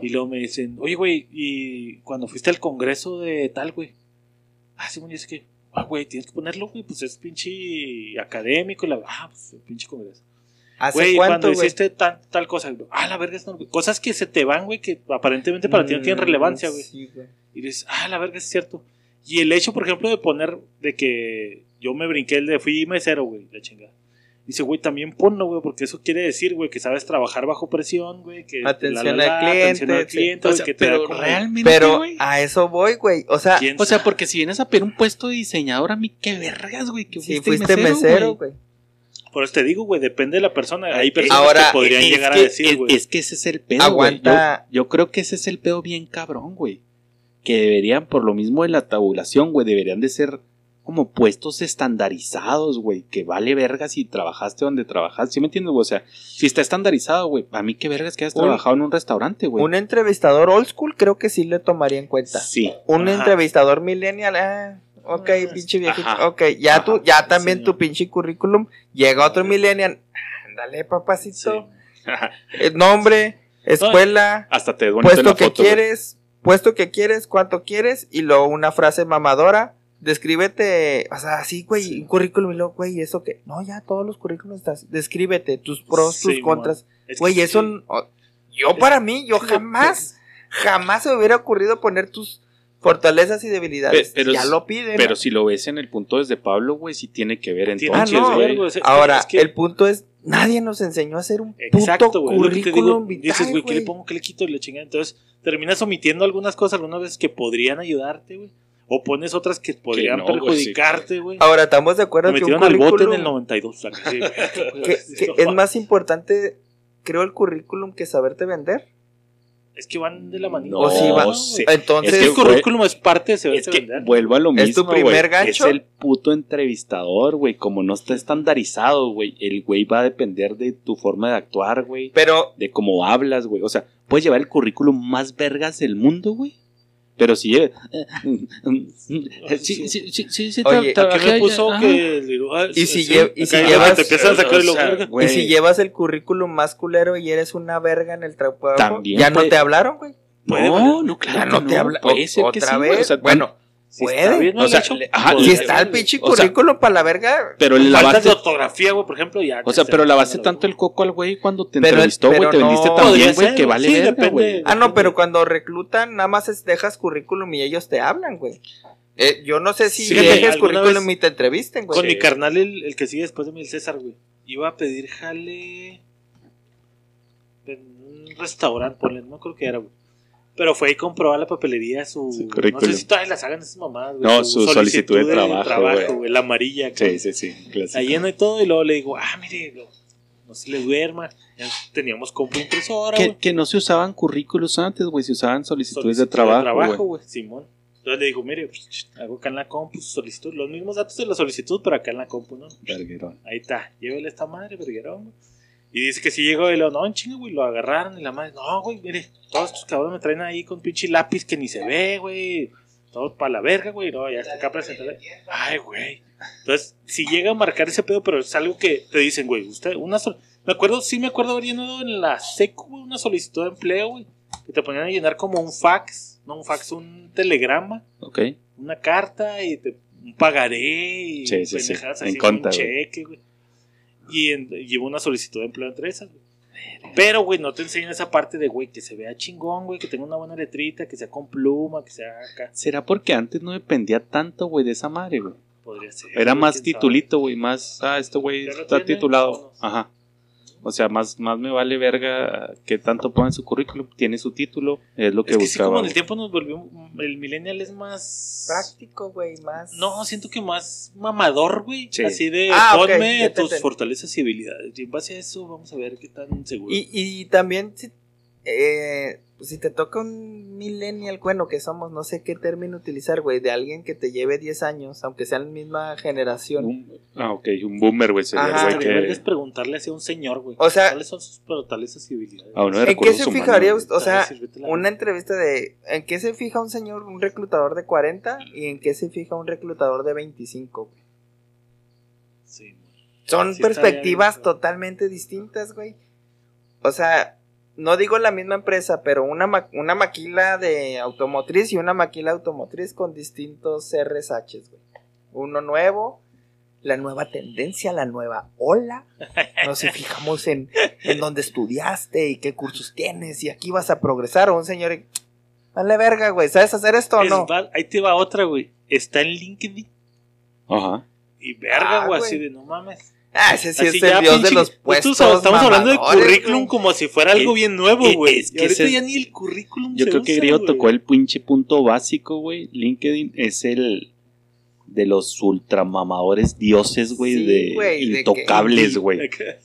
S1: Y luego me dicen, oye, güey, y cuando fuiste al congreso de tal, güey. Ah, sí, güey, es que, ah, güey, tienes que ponerlo, güey. Pues es pinche académico. Y la, ah, pues pinche congreso.
S2: ¿Hace
S1: Güey,
S2: cuánto,
S1: cuando
S2: güey?
S1: hiciste tal, tal cosa, güey, ah, la verga, es no, cosas que se te van, güey, que aparentemente para ti no tienen
S2: Mm,
S1: relevancia, güey.
S2: sí, güey.
S1: Y dices, ah, la verga, es cierto. Y el hecho, por ejemplo, de poner, de que yo me brinqué el de fui mesero, güey, la chingada. Dice, güey, también ponlo, güey, porque eso quiere decir, güey, que sabes trabajar bajo presión, güey, que
S2: Atención al cliente,
S1: atención al
S2: sí.
S1: cliente,
S3: O
S1: güey,
S3: sea,
S1: que te da
S3: pero
S1: como-
S3: realmente,
S2: Pero
S3: güey.
S2: a eso voy, güey. O sea,
S1: ¿Quién
S3: O sea, porque si vienes a pedir un puesto de diseñador, a mí qué vergas, güey. Que
S2: si
S3: fuiste,
S2: fuiste mesero,
S3: güey.
S1: Por eso te digo, güey, depende de la persona. Hay personas
S2: Ahora,
S1: que podrían
S3: Es
S1: llegar
S3: que-
S1: a decir,
S3: es-
S1: güey.
S3: Es que ese es el pedo,
S2: Aguanta.
S3: Yo, yo creo que ese es el pedo bien cabrón, güey. Que deberían, por lo mismo de la tabulación, güey, deberían de ser como puestos estandarizados, güey. Que vale vergas si trabajaste donde trabajaste. ¿Sí me entiendes, güey? O sea, si está estandarizado, güey, a mí qué vergas que hayas
S2: Un-
S3: trabajado en un restaurante, güey.
S2: Un entrevistador old school creo que sí le tomaría en cuenta.
S3: Sí.
S2: Un
S1: Ajá.
S2: entrevistador millennial, ah, ok, pinche viejito,
S3: ajá.
S2: ok, ya
S3: Ajá,
S2: tú, ya también
S1: señor.
S2: tu pinche currículum, llega otro millennial, ándale papacito, el nombre, escuela,
S3: Hasta te
S2: puesto
S3: la
S2: que
S3: foto, güey.
S2: quieres, puesto que quieres, cuánto quieres, y luego una frase mamadora, descríbete, o sea, así, güey, un currículum, y luego, güey, ¿eso qué? No, ya todos los currículums estás, descríbete, tus pros, tus contras,
S1: Es que
S2: güey, eso, yo para mí, yo jamás, jamás se me hubiera ocurrido poner tus fortalezas y debilidades,
S3: pero
S2: ya lo piden.
S3: Pero si lo ves en el punto desde Pablo, güey, sí tiene que ver
S1: Tiene
S2: Ah,
S3: entonces,
S2: no,
S3: güey.
S2: Ahora,
S1: es que-
S2: el punto es, nadie nos enseñó a hacer un
S1: Exacto,
S2: puto
S1: güey. te digo.
S2: currículum vital,
S1: Dices, güey, ¿qué le pongo? ¿Qué le quito? Y le chingada. Entonces, terminas omitiendo algunas cosas algunas veces que podrían ayudarte, güey. O pones otras que podrían
S3: no,
S1: perjudicarte, güey.
S2: Ahora, estamos de acuerdo
S1: Me
S2: que un
S1: al bote en el
S2: currículum
S1: 92. o sea, que-
S2: que, que es más importante, creo, el currículum que saberte vender.
S1: Es que van de la manita.
S3: No
S2: o si va-
S3: sé.
S2: Entonces,
S1: Es que el currículum es parte de
S3: Es que
S1: vender.
S3: vuelvo a lo mismo.
S2: ¿Es tu primer gancho?
S3: Es el puto entrevistador, güey. Como no está estandarizado, güey. El güey va a depender de tu forma de actuar, güey.
S2: pero
S3: De cómo hablas, güey. O sea, puedes llevar el currículum más vergas del mundo, güey. Pero si lleva. Sí, sí, sí, sí, sí,
S2: Oye,
S3: tra-
S1: ¿A qué
S3: trabajé
S1: me puso que el
S2: Y si y llevas-
S1: te a sacar
S3: o sea,
S2: y si llevas el currículum más culero y eres una verga en el trabajo,
S3: También
S2: ya no te hablaron, güey.
S3: No, no, claro.
S2: Ya no te habla-
S3: Puede ser que
S2: otra
S3: sí,
S2: vez.
S3: O sea,
S2: bueno,
S1: Si
S2: puede.
S1: está bien
S3: O sea,
S1: hecho,
S3: le- ajá,
S2: si está el pinche
S3: O sea,
S2: currículum para la verga,
S3: Pero la
S1: Faltas
S3: base.
S1: de ortografía, güey, por ejemplo, ya.
S3: O sea, pero la
S1: te-
S3: base tanto el coco al güey cuando te
S2: Pero-
S3: entrevistó, güey.
S2: pero
S3: Te vendiste
S2: no-
S3: también,
S1: Podría
S3: güey,
S1: ser,
S3: que vale
S1: sí,
S3: verga,
S1: depende.
S3: güey.
S2: Ah, no, pero cuando reclutan, nada más es- dejas currículum y ellos te hablan, güey. Eh, yo no sé si
S1: Sí,
S2: dejes currículum y te entrevisten, güey.
S1: Con
S3: Sí.
S1: mi carnal, el, el que sigue después de mí, el César, güey. Iba a pedir jale en un restaurante, ponle, no creo que era, güey. Pero fue y compró a la papelería su.
S3: Su
S1: no sé si todavía las hagan esas mamadas, güey.
S3: No, su solicitud de trabajo, güey.
S1: La amarilla.
S3: Sí,
S1: güey.
S3: sí, sí. clásico.
S1: Ahí lleno y todo, y luego le digo, ah, mire, lo- no se le duerma. Ya teníamos compu impresora,
S3: Que,
S1: güey.
S3: que no se usaban currículos antes, güey. Se usaban solicitudes de
S1: Solicitud
S3: trabajo, güey.
S1: güey, Simón. Entonces le digo, mire, pues, hago acá en la compu su solicitud, los mismos datos de la solicitud, pero acá en la compu, ¿no?
S3: Verguerón.
S1: Ahí está, llévele esta madre, verguerón, güey. Y dice que si llegó y lo, no, chinga, güey, lo agarraron y la madre, no, güey, mire, todos estos cabrones me traen ahí con pinche lápiz que ni se ve, güey. Todo para la verga, güey, no, ya está acá presentado. Ay, güey. Entonces, si llega a marcar ese pedo, pero es algo que te dicen, güey, usted, una sol- Me acuerdo, sí me acuerdo haber llenado en la secu, güey, una solicitud de empleo, güey. Que te ponían a llenar como un fax, no un fax, un telegrama
S3: Ok.
S1: una carta y te, un pagaré y
S3: Sí, sí, sí. En
S1: así,
S3: conta,
S1: un cheque, güey. Y en- llevo una solicitud de empleo entre esas, güey. Pero, güey, no te enseñan esa parte de, güey, que se vea chingón, güey, que tenga una buena letrita, que sea con pluma, que sea acá.
S3: ¿Será porque antes no dependía tanto, güey, de esa madre, güey?
S1: Podría ser.
S3: Era
S1: güey,
S3: más titulito, güey, más, ah, este güey está
S1: tiene,
S3: titulado. Ajá. O sea, más, más me vale verga que tanto pone en su currículum. Tiene su título, es lo que
S1: Es que sí,
S3: buscaba.
S1: como en el tiempo nos volvió. El millennial es más.
S2: Práctico, güey, más.
S1: No, siento que más mamador, güey.
S3: Sí.
S1: Así de
S2: Ah,
S1: ponme tus
S2: entendí.
S1: fortalezas y habilidades. Y en base a eso, vamos a ver qué tan seguro.
S2: Y, y también, si, eh, si te toca un millennial, bueno, que somos, no sé qué término utilizar, güey, de alguien que te lleve 10 años, aunque sean la misma generación.
S3: Un- ah, ok, un boomer, güey. Sería el
S2: Ajá.
S3: güey
S1: Estaría verga es
S3: que.
S1: preguntarle así a un señor, güey.
S2: O sea-
S1: ¿Cuáles son sus fortalezas y habilidades?
S3: A uno de
S2: ¿En qué se
S3: humanos,
S2: fijaría
S3: güey.
S2: usted? O sea, una entrevista de. ¿En qué se fija un señor, un reclutador de 40 y en qué se fija un reclutador de 25? güey?
S1: Sí, güey.
S2: Son
S1: Sí,
S2: perspectivas
S1: bien,
S2: totalmente distintas, güey. O sea, no digo la misma empresa, pero una, ma- una maquila de automotriz y una maquila automotriz con distintos RSHs, güey. Uno nuevo, la nueva tendencia, la nueva ola. Nos fijamos en, en dónde estudiaste y qué cursos tienes y aquí vas a progresar. O un señor, y, vale verga, güey, ¿sabes hacer esto o
S1: Es
S2: no?
S1: ahí te va otra, güey. Está en LinkedIn.
S3: Ajá.
S1: Y verga,
S2: Ah,
S1: güey. así de no mames.
S2: Ah, ese sí
S1: Así
S2: es el dios de
S1: pinche-
S2: los
S1: nosotros
S2: puestos.
S1: Estamos hablando de currículum como si fuera algo bien nuevo, güey.
S3: es que
S1: Y ahorita
S3: ese-
S1: ya ni el currículum
S3: Yo
S1: se
S3: creo que Grillo tocó el pinche punto básico, güey. LinkedIn es el de los ultramamadores dioses, güey,
S2: Sí,
S3: de
S2: de
S3: intocables, güey.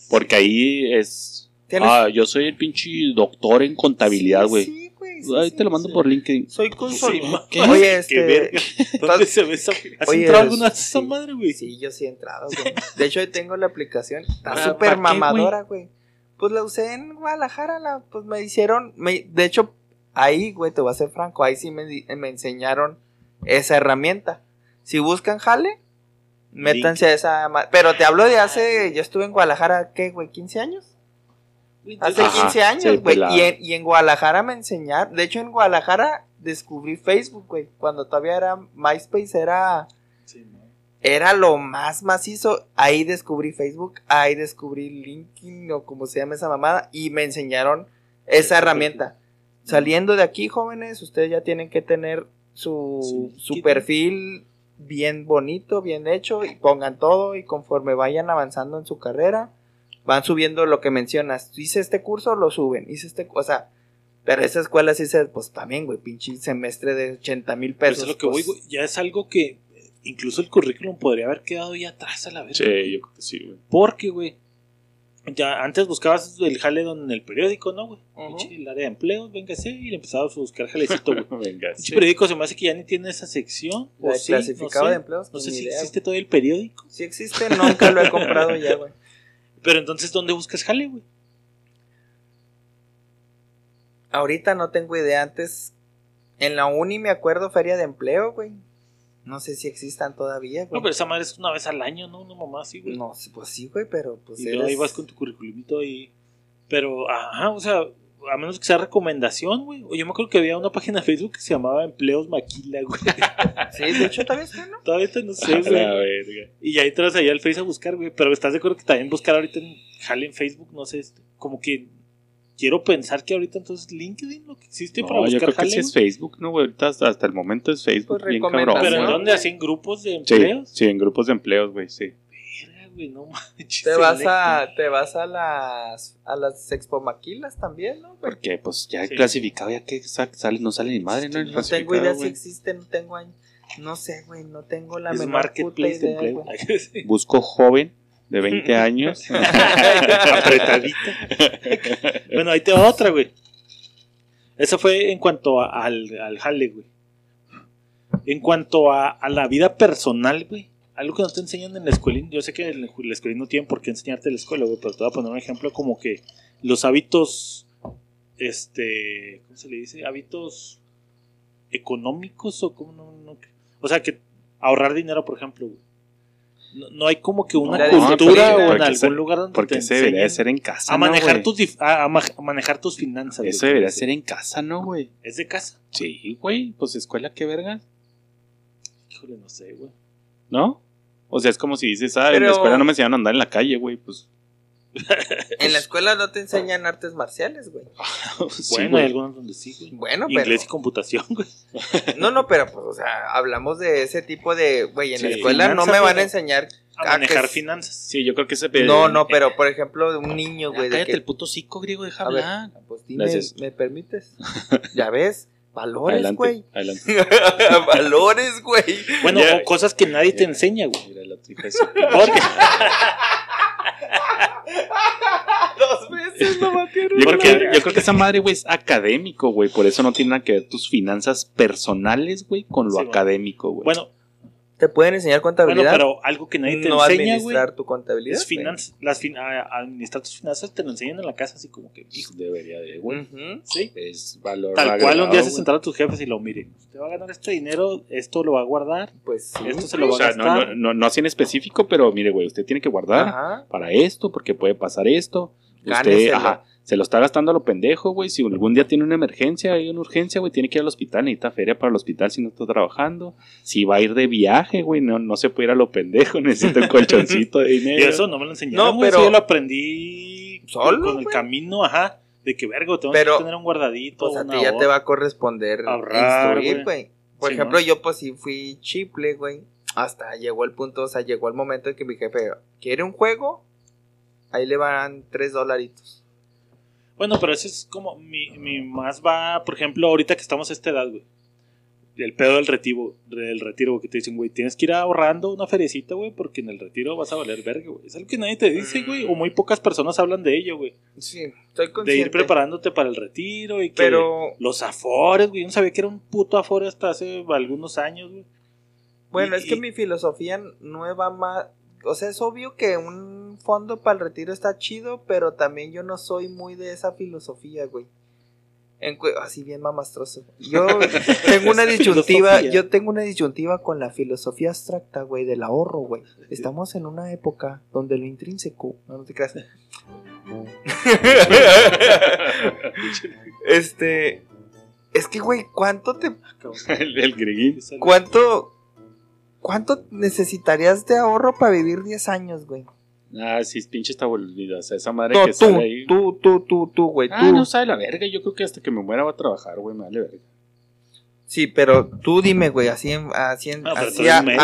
S3: Porque ahí es. Ah, yo soy el pinche doctor en contabilidad,
S2: Sí,
S3: güey.
S2: Sí, güey. Sí,
S3: Ahí
S2: sí,
S3: te lo mando
S2: sí.
S3: por LinkedIn.
S2: Soy
S3: ¿Qué?
S2: Oye,
S1: Qué
S2: este.
S1: verga. ¿Dónde se ve esa? ¿Has
S2: Oye,
S1: entrado alguna vez esa madre, güey?
S2: Sí, yo sí he entrado, güey. De hecho, ahí tengo la aplicación. Está
S3: Ah,
S2: súper
S3: ¿para qué,
S2: mamadora, güey. Pues la usé en Guadalajara, la, pues me hicieron. me- de hecho, ahí, güey, te voy a ser franco. Ahí sí me, me enseñaron esa herramienta. Si buscan jale, métanse a esa. Pero te hablo de hace. Yo estuve en Guadalajara, ¿qué, güey? ¿15 años? Hace
S3: Ajá,
S2: 15
S3: sí,
S2: años, güey. y, en, y en Guadalajara me enseñaron. De hecho, en Guadalajara descubrí Facebook, güey. Cuando todavía era MySpace, era,
S1: Sí, no.
S2: era lo más macizo. Ahí descubrí Facebook, ahí descubrí LinkedIn o como se llama esa mamada. Y me enseñaron esa herramienta. Saliendo de aquí, jóvenes, ustedes ya tienen que tener su,
S1: Su
S2: perfil bien bonito, bien hecho. Y pongan todo. Y conforme vayan avanzando en su carrera van subiendo lo que mencionas. Hice este curso, lo suben. Hice este, o sea, pero esa escuela sí se, pues también, güey, pinche semestre de 80 mil pesos.
S1: eso es lo que voy,
S2: pues,
S1: güey. Ya es algo que eh, incluso el currículum podría haber quedado ya atrás a la vez.
S3: Sí, yo creo que sí, güey.
S1: Porque, güey, ya antes buscabas el jale en el periódico, ¿no, güey? Pinche, El área de empleos, véngase, y le empezabas a buscar jalecito, güey.
S3: Venga,
S1: Pinche
S3: sí.
S1: periódico se me hace que ya ni tiene esa sección. O sí,
S2: clasificado
S1: no sé.
S2: de empleos,
S1: No
S2: pues,
S1: sé si
S2: idea,
S1: existe todavía el periódico.
S2: Si existe, nunca lo he comprado ya, güey.
S1: Pero entonces, ¿dónde buscas jale, güey?
S2: Ahorita no tengo idea. Antes, en la uni me acuerdo feria de empleo, güey. No sé si existan todavía, güey.
S1: No, pero esa madre es una vez al año, ¿no? Una mamá así, güey.
S2: No, pues sí, güey, pero pues
S1: y luego ahí
S2: eres-
S1: vas con tu curriculumito ahí. Pero, ajá, o sea, a menos que sea recomendación, güey. O yo me acuerdo que había una página de Facebook que se llamaba Empleos Maquila, güey.
S2: Sí, de hecho todavía está, ¿no?
S1: Todavía está, no sé,
S3: A
S1: güey. Y ahí entras ahí al Face a buscar, güey. Pero estás de acuerdo que también buscar ahorita en jale en Facebook, no sé, este, como que quiero pensar que ahorita entonces LinkedIn lo que existe para
S3: No, yo
S1: buscar
S3: creo que sí es. Facebook, ¿no, güey? Ahorita hasta, hasta el momento es Facebook,
S2: Pues
S3: bien cabrón.
S1: Pero ¿en dónde hacen grupos de
S3: Sí,
S1: empleos?
S3: sí, en grupos de empleos, güey, sí.
S1: Verga, güey, no manches.
S2: Te vas a, te vas a las, a las expo maquilas también, ¿no? güey?
S3: Porque, pues, ya
S1: Sí.
S3: clasificado, ya que sa- sale, no sale ni madre, ¿no? El
S2: No tengo idea si existe, no tengo años. No sé, güey, no tengo la
S1: Es
S2: menor
S1: marketplace
S2: puta
S1: de
S2: idea,
S1: empleo.
S2: güey.
S3: Busco joven de 20 años.
S1: Apretadita. bueno, ahí te va otra, güey. Esa fue en cuanto a- al, al jale, güey. En cuanto a, a la vida personal, güey. Algo que no te enseñan en la escuela. Yo sé que en la escuela no tienen por qué enseñarte la escuela, güey. Pero te voy a poner un ejemplo como que los hábitos. Este. ¿Cómo se le dice? Hábitos económicos o como no, no- O sea, que ahorrar dinero, por ejemplo, güey. No, no hay como que una cultura o en algún
S3: se-
S1: lugar donde
S3: Porque
S1: te
S3: se debería ser en casa,
S1: a
S3: ¿no,
S1: manejar tus a, a ma- a manejar tus finanzas.
S3: Eso
S1: güey.
S3: debería ser en casa, ¿no, güey?
S1: Es de casa.
S3: Sí, güey. Pues escuela, qué verga.
S1: Híjole, no sé, güey.
S3: ¿No? O sea, es como si dices, ah, en la escuela no me enseñaron a andar en la calle, güey. Pues.
S2: En la escuela no te enseñan artes marciales, güey.
S3: sí,
S1: bueno, hay algunos donde sí, güey.
S2: Bueno,
S1: Inglés y
S2: pero.
S1: computación, güey.
S2: No, no, pero pues, o sea, hablamos de ese tipo de. Güey, en la escuela no me van a enseñar Ah,
S1: manejar
S2: que-
S1: finanzas.
S3: Sí, yo creo que ese.
S2: No, no, pero por ejemplo, de un niño,
S3: Ya,
S2: güey.
S3: cállate
S2: que-
S3: el puto cico griego, deja
S2: A ver,
S3: hablar.
S2: pues dime,
S3: Gracias.
S2: ¿me permites? Ya ves, valores,
S3: Adelante,
S2: güey.
S3: adelante.
S2: valores, güey.
S1: Bueno, o cosas que nadie te enseña, güey.
S3: Mira la
S1: Porque,
S2: Dos veces lo batieron.
S3: Yo creo,
S1: Porque-
S3: que, yo creo que esa madre, güey, es académico, güey. Por eso no tiene nada que ver tus finanzas personales, güey, con lo
S1: Sí,
S3: académico, güey.
S1: bueno,
S2: Te pueden enseñar
S1: bueno,
S2: contabilidad.
S1: pero algo que nadie te
S2: no
S1: enseña, güey.
S2: administrar tu contabilidad.
S1: Es finanzas. Las fin- a- a administrar tus finanzas te lo enseñan en la casa, así como que, hijo,
S3: debería de,
S2: güey.
S1: sí.
S3: Es valor.
S1: Tal cual un día
S3: güey.
S1: sentar a tus jefes y lo miren. Usted va a ganar este dinero, esto lo va a guardar,
S2: Pues sí.
S1: esto se lo va
S3: O sea,
S1: a gastar.
S3: no, no, no así en específico, pero mire, güey, usted tiene que guardar
S2: Ajá.
S3: para esto, porque puede pasar esto. Usted, ajá, se lo está gastando a lo pendejo, güey. Si algún día tiene una emergencia, hay una urgencia, güey, tiene que ir al hospital, necesita feria para el hospital si no está trabajando. Si va a ir de viaje, güey, no, no se puede ir a lo pendejo, necesita un colchoncito de dinero.
S1: Y eso no me lo enseñaron,
S2: No, pero-
S1: yo lo aprendí
S2: Solo,
S1: con el camino, ajá, de que vergo, tengo
S2: Pero,
S1: que tener un guardadito,
S2: Pues a ti ya te va a corresponder
S1: Ahorrar,
S2: instruir,
S1: güey.
S2: güey. Por
S1: Sí,
S2: ejemplo,
S1: ¿no?
S2: yo pues sí fui chiple, güey. Hasta llegó el punto, o sea, llegó el momento en que mi jefe, ¿quiere un juego? Ahí le van tres dolaritos.
S1: Bueno, pero eso es como mi, mi más va, por ejemplo, ahorita que estamos a esta edad, güey. El pedo del retiro, del retiro, güey, que te dicen, güey, tienes que ir ahorrando una feriecita, güey, porque en el retiro vas a valer verga, güey. Es algo que nadie te dice, güey, o muy pocas personas hablan de ello, güey.
S2: Sí, estoy
S1: De
S2: consciente.
S1: ir preparándote para el retiro y que
S2: Pero,
S1: los afores, güey. Yo no sabía que era un puto afore hasta hace algunos años, güey.
S2: bueno,
S1: y-
S2: es que
S1: y-
S2: mi filosofía no va más... O sea, es obvio que un fondo para el retiro está chido, pero también yo no soy muy de esa filosofía, güey. En así bien mamastroso. Yo tengo una disyuntiva,
S1: filosofía.
S2: yo tengo una disyuntiva con la filosofía abstracta, güey, del ahorro, güey. Estamos en una época donde lo intrínseco, no, no te creas. este, es que, güey, ¿cuánto te,
S3: el, el griguín.
S2: cuánto, cuánto necesitarías de ahorro para vivir 10 años, güey?
S3: Ah, sí, pinche está volvida. O sea, esa madre
S2: No,
S3: que
S2: tú,
S3: sale ahí.
S2: tú, tú, tú, tú, güey,
S3: Ah,
S2: tú.
S3: no sabe la verga. Yo creo que hasta que me muera va a trabajar, güey. Me vale verga.
S2: Sí, pero tú dime, güey, así, en- así, en-
S1: Ah,
S2: así a,
S1: güey.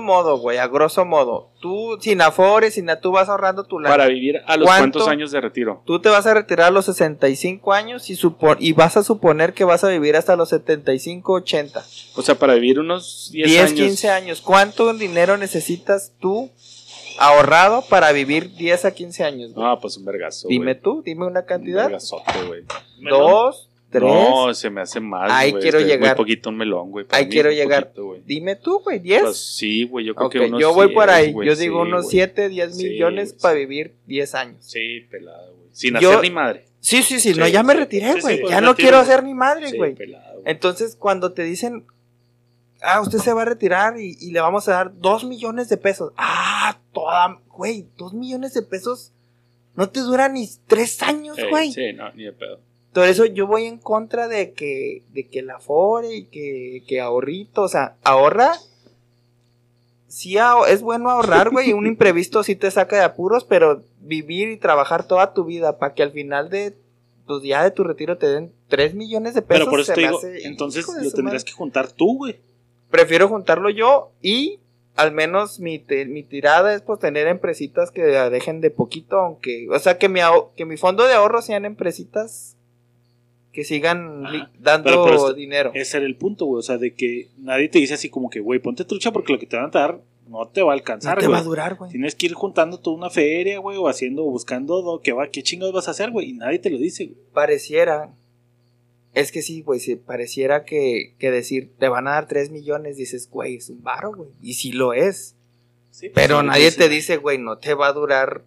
S2: modo, güey, a grosso modo. Tú, sin afores, sin nada, tú vas ahorrando tu lana.
S3: Para vivir a los
S2: ¿Cuánto?
S3: cuantos años de retiro.
S2: Tú te vas a retirar a los 65 años y, supo- y vas a suponer que vas a vivir hasta los 75, 80.
S3: O sea, para vivir unos 10,
S2: 10,
S3: años.
S2: 15 años. ¿Cuánto dinero necesitas tú ahorrado para vivir 10 a 15 años? güey?
S3: Ah, pues un vergazo.
S2: dime
S3: güey.
S2: tú, dime una
S3: Un
S2: cantidad.
S3: vergazote, güey.
S2: Dos, tres.
S3: No, se me hace más.
S2: Ahí
S3: güey.
S2: quiero
S3: Es que
S2: llegar.
S3: Muy poquito un melón, güey.
S2: Ahí
S3: mí,
S2: quiero llegar.
S3: poquito.
S2: Dime tú, güey, 10.
S3: Pues sí, güey. Yo creo
S2: Ok,
S3: que unos
S2: yo voy por
S3: 10,
S2: ahí.
S3: güey,
S2: yo digo
S3: sí,
S2: unos
S3: güey.
S2: 7, 10
S3: Sí,
S2: millones para vivir 10 años.
S3: Sí, pelado, güey. Sin
S2: Yo-
S3: hacer ni madre.
S2: Sí, sí, sí,
S3: Sí,
S2: no, ya me retiré,
S1: Sí, sí,
S2: güey.
S1: pues,
S2: ya no
S1: retiro,
S2: quiero hacer ni madre,
S3: Sí,
S2: güey.
S3: pelado. güey.
S2: Entonces, cuando te dicen, ah, usted se va a retirar y, y le vamos a dar 2 millones de pesos. Ah, toda, güey, 2 millones de pesos no te duran ni 3 años, güey.
S3: sí, no, ni de pedo.
S2: Por eso yo voy en contra de que, de que la afore y que, que ahorrito, o sea, ahorra. Sí, es bueno ahorrar, güey, un imprevisto sí te saca de apuros, pero vivir y trabajar toda tu vida para que al final de, pues ya de tu retiro te den 3 millones de pesos.
S1: Pero por eso te digo, entonces lo tendrías que juntar tú, güey.
S2: Prefiero juntarlo yo y al menos mi, te- mi tirada es pues tener empresitas que dejen de poquito, aunque, o sea, que mi, que mi fondo de ahorro sean empresitas que sigan
S1: Ajá.
S2: dando
S1: Pero
S2: dinero.
S1: Ese era el punto, güey. O sea, de que nadie te dice así como que, güey, ponte trucha porque lo que te van a dar no te va a
S2: No
S1: alcanzar,
S2: te
S1: güey.
S2: va a durar, güey.
S1: Tienes que ir juntando toda una feria, güey, o haciendo, buscando do- qué va, qué chingados vas a hacer, güey. Y nadie te lo dice, güey.
S2: Pareciera. Es que sí, güey, sí, pareciera que, que decir, te van a dar 3 millones, dices, güey, es un varo, güey. Y sí lo es.
S1: Sí,
S2: Pero
S1: sí,
S2: nadie te dice, güey, no te va a durar.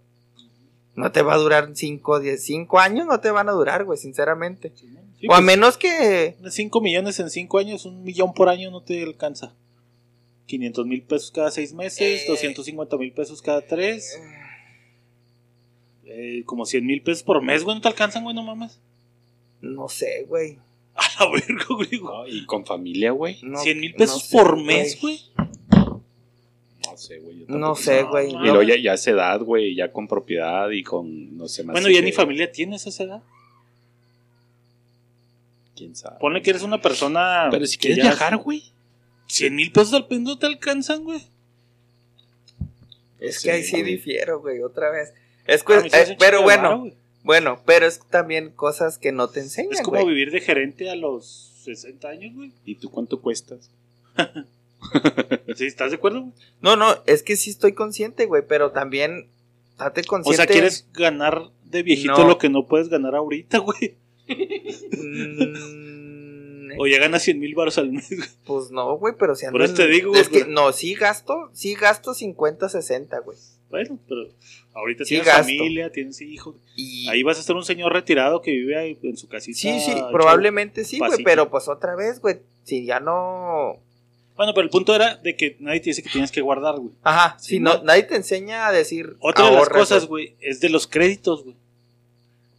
S2: No te va a durar 5, 10, 5 años, no te van a durar, güey, sinceramente. O a
S1: pues,
S2: menos que.
S1: 5 millones en 5 años, un millón por año no te alcanza. 500 mil pesos cada 6 meses,
S2: Eh.
S1: 250 mil pesos cada 3. como 100 mil pesos por mes, güey, no te alcanzan, güey, no mames.
S2: No sé, güey.
S1: A la verga, güey.
S3: No, y con familia, güey.
S2: No-
S1: 100 mil
S2: no
S1: pesos
S2: sé,
S1: por mes, güey.
S3: No sé, güey. yo
S2: No sé, güey.
S3: Y luego ya, ya es edad, güey, ya con propiedad y con, no sé más.
S1: Bueno, ya ni familia tienes a esa edad.
S3: ¿Quién sabe?
S1: Ponle que eres una persona.
S3: Pero si
S1: que
S3: quieres
S1: ya-
S3: viajar, güey.
S1: 100 mil pesos al no te alcanzan, güey.
S2: Es
S3: Sí,
S2: que ahí sí difiero, güey, otra vez. Es
S1: Ah,
S2: que, eh, pero bueno. Bueno, pero es también cosas que no te enseñan,
S1: Es como
S2: güey.
S1: vivir de gerente a los 60 años, güey.
S3: ¿Y tú cuánto cuestas?
S1: ¿Sí, ¿Estás de acuerdo, güey?
S2: No, no, es que sí estoy consciente, güey, pero también date
S1: O
S2: consciente.
S1: sea, quieres ganar de viejito
S2: No.
S1: lo que no puedes ganar ahorita, güey.
S2: Mm,
S1: O ya ganas 100 mil baros al mes, güey.
S2: pues no, güey, pero si
S1: Por
S2: ando
S1: eso te digo,
S2: Es
S1: güey.
S2: que no, sí gasto, sí gasto 50, 60, güey.
S1: Bueno, pero ahorita
S2: Sí
S1: tienes
S2: gasto.
S1: familia, tienes hijos.
S2: Y
S1: Ahí vas a ser un señor retirado que vive ahí en su casita.
S2: sí, sí, probablemente sí, güey, pero pues otra vez, güey, si ya no
S1: Bueno, pero el punto era de que nadie te dice que tienes que guardar, güey.
S2: Ajá, si no,
S1: no.
S2: nadie te enseña a decir.
S1: Otra de las cosas, güey, es de los créditos, güey.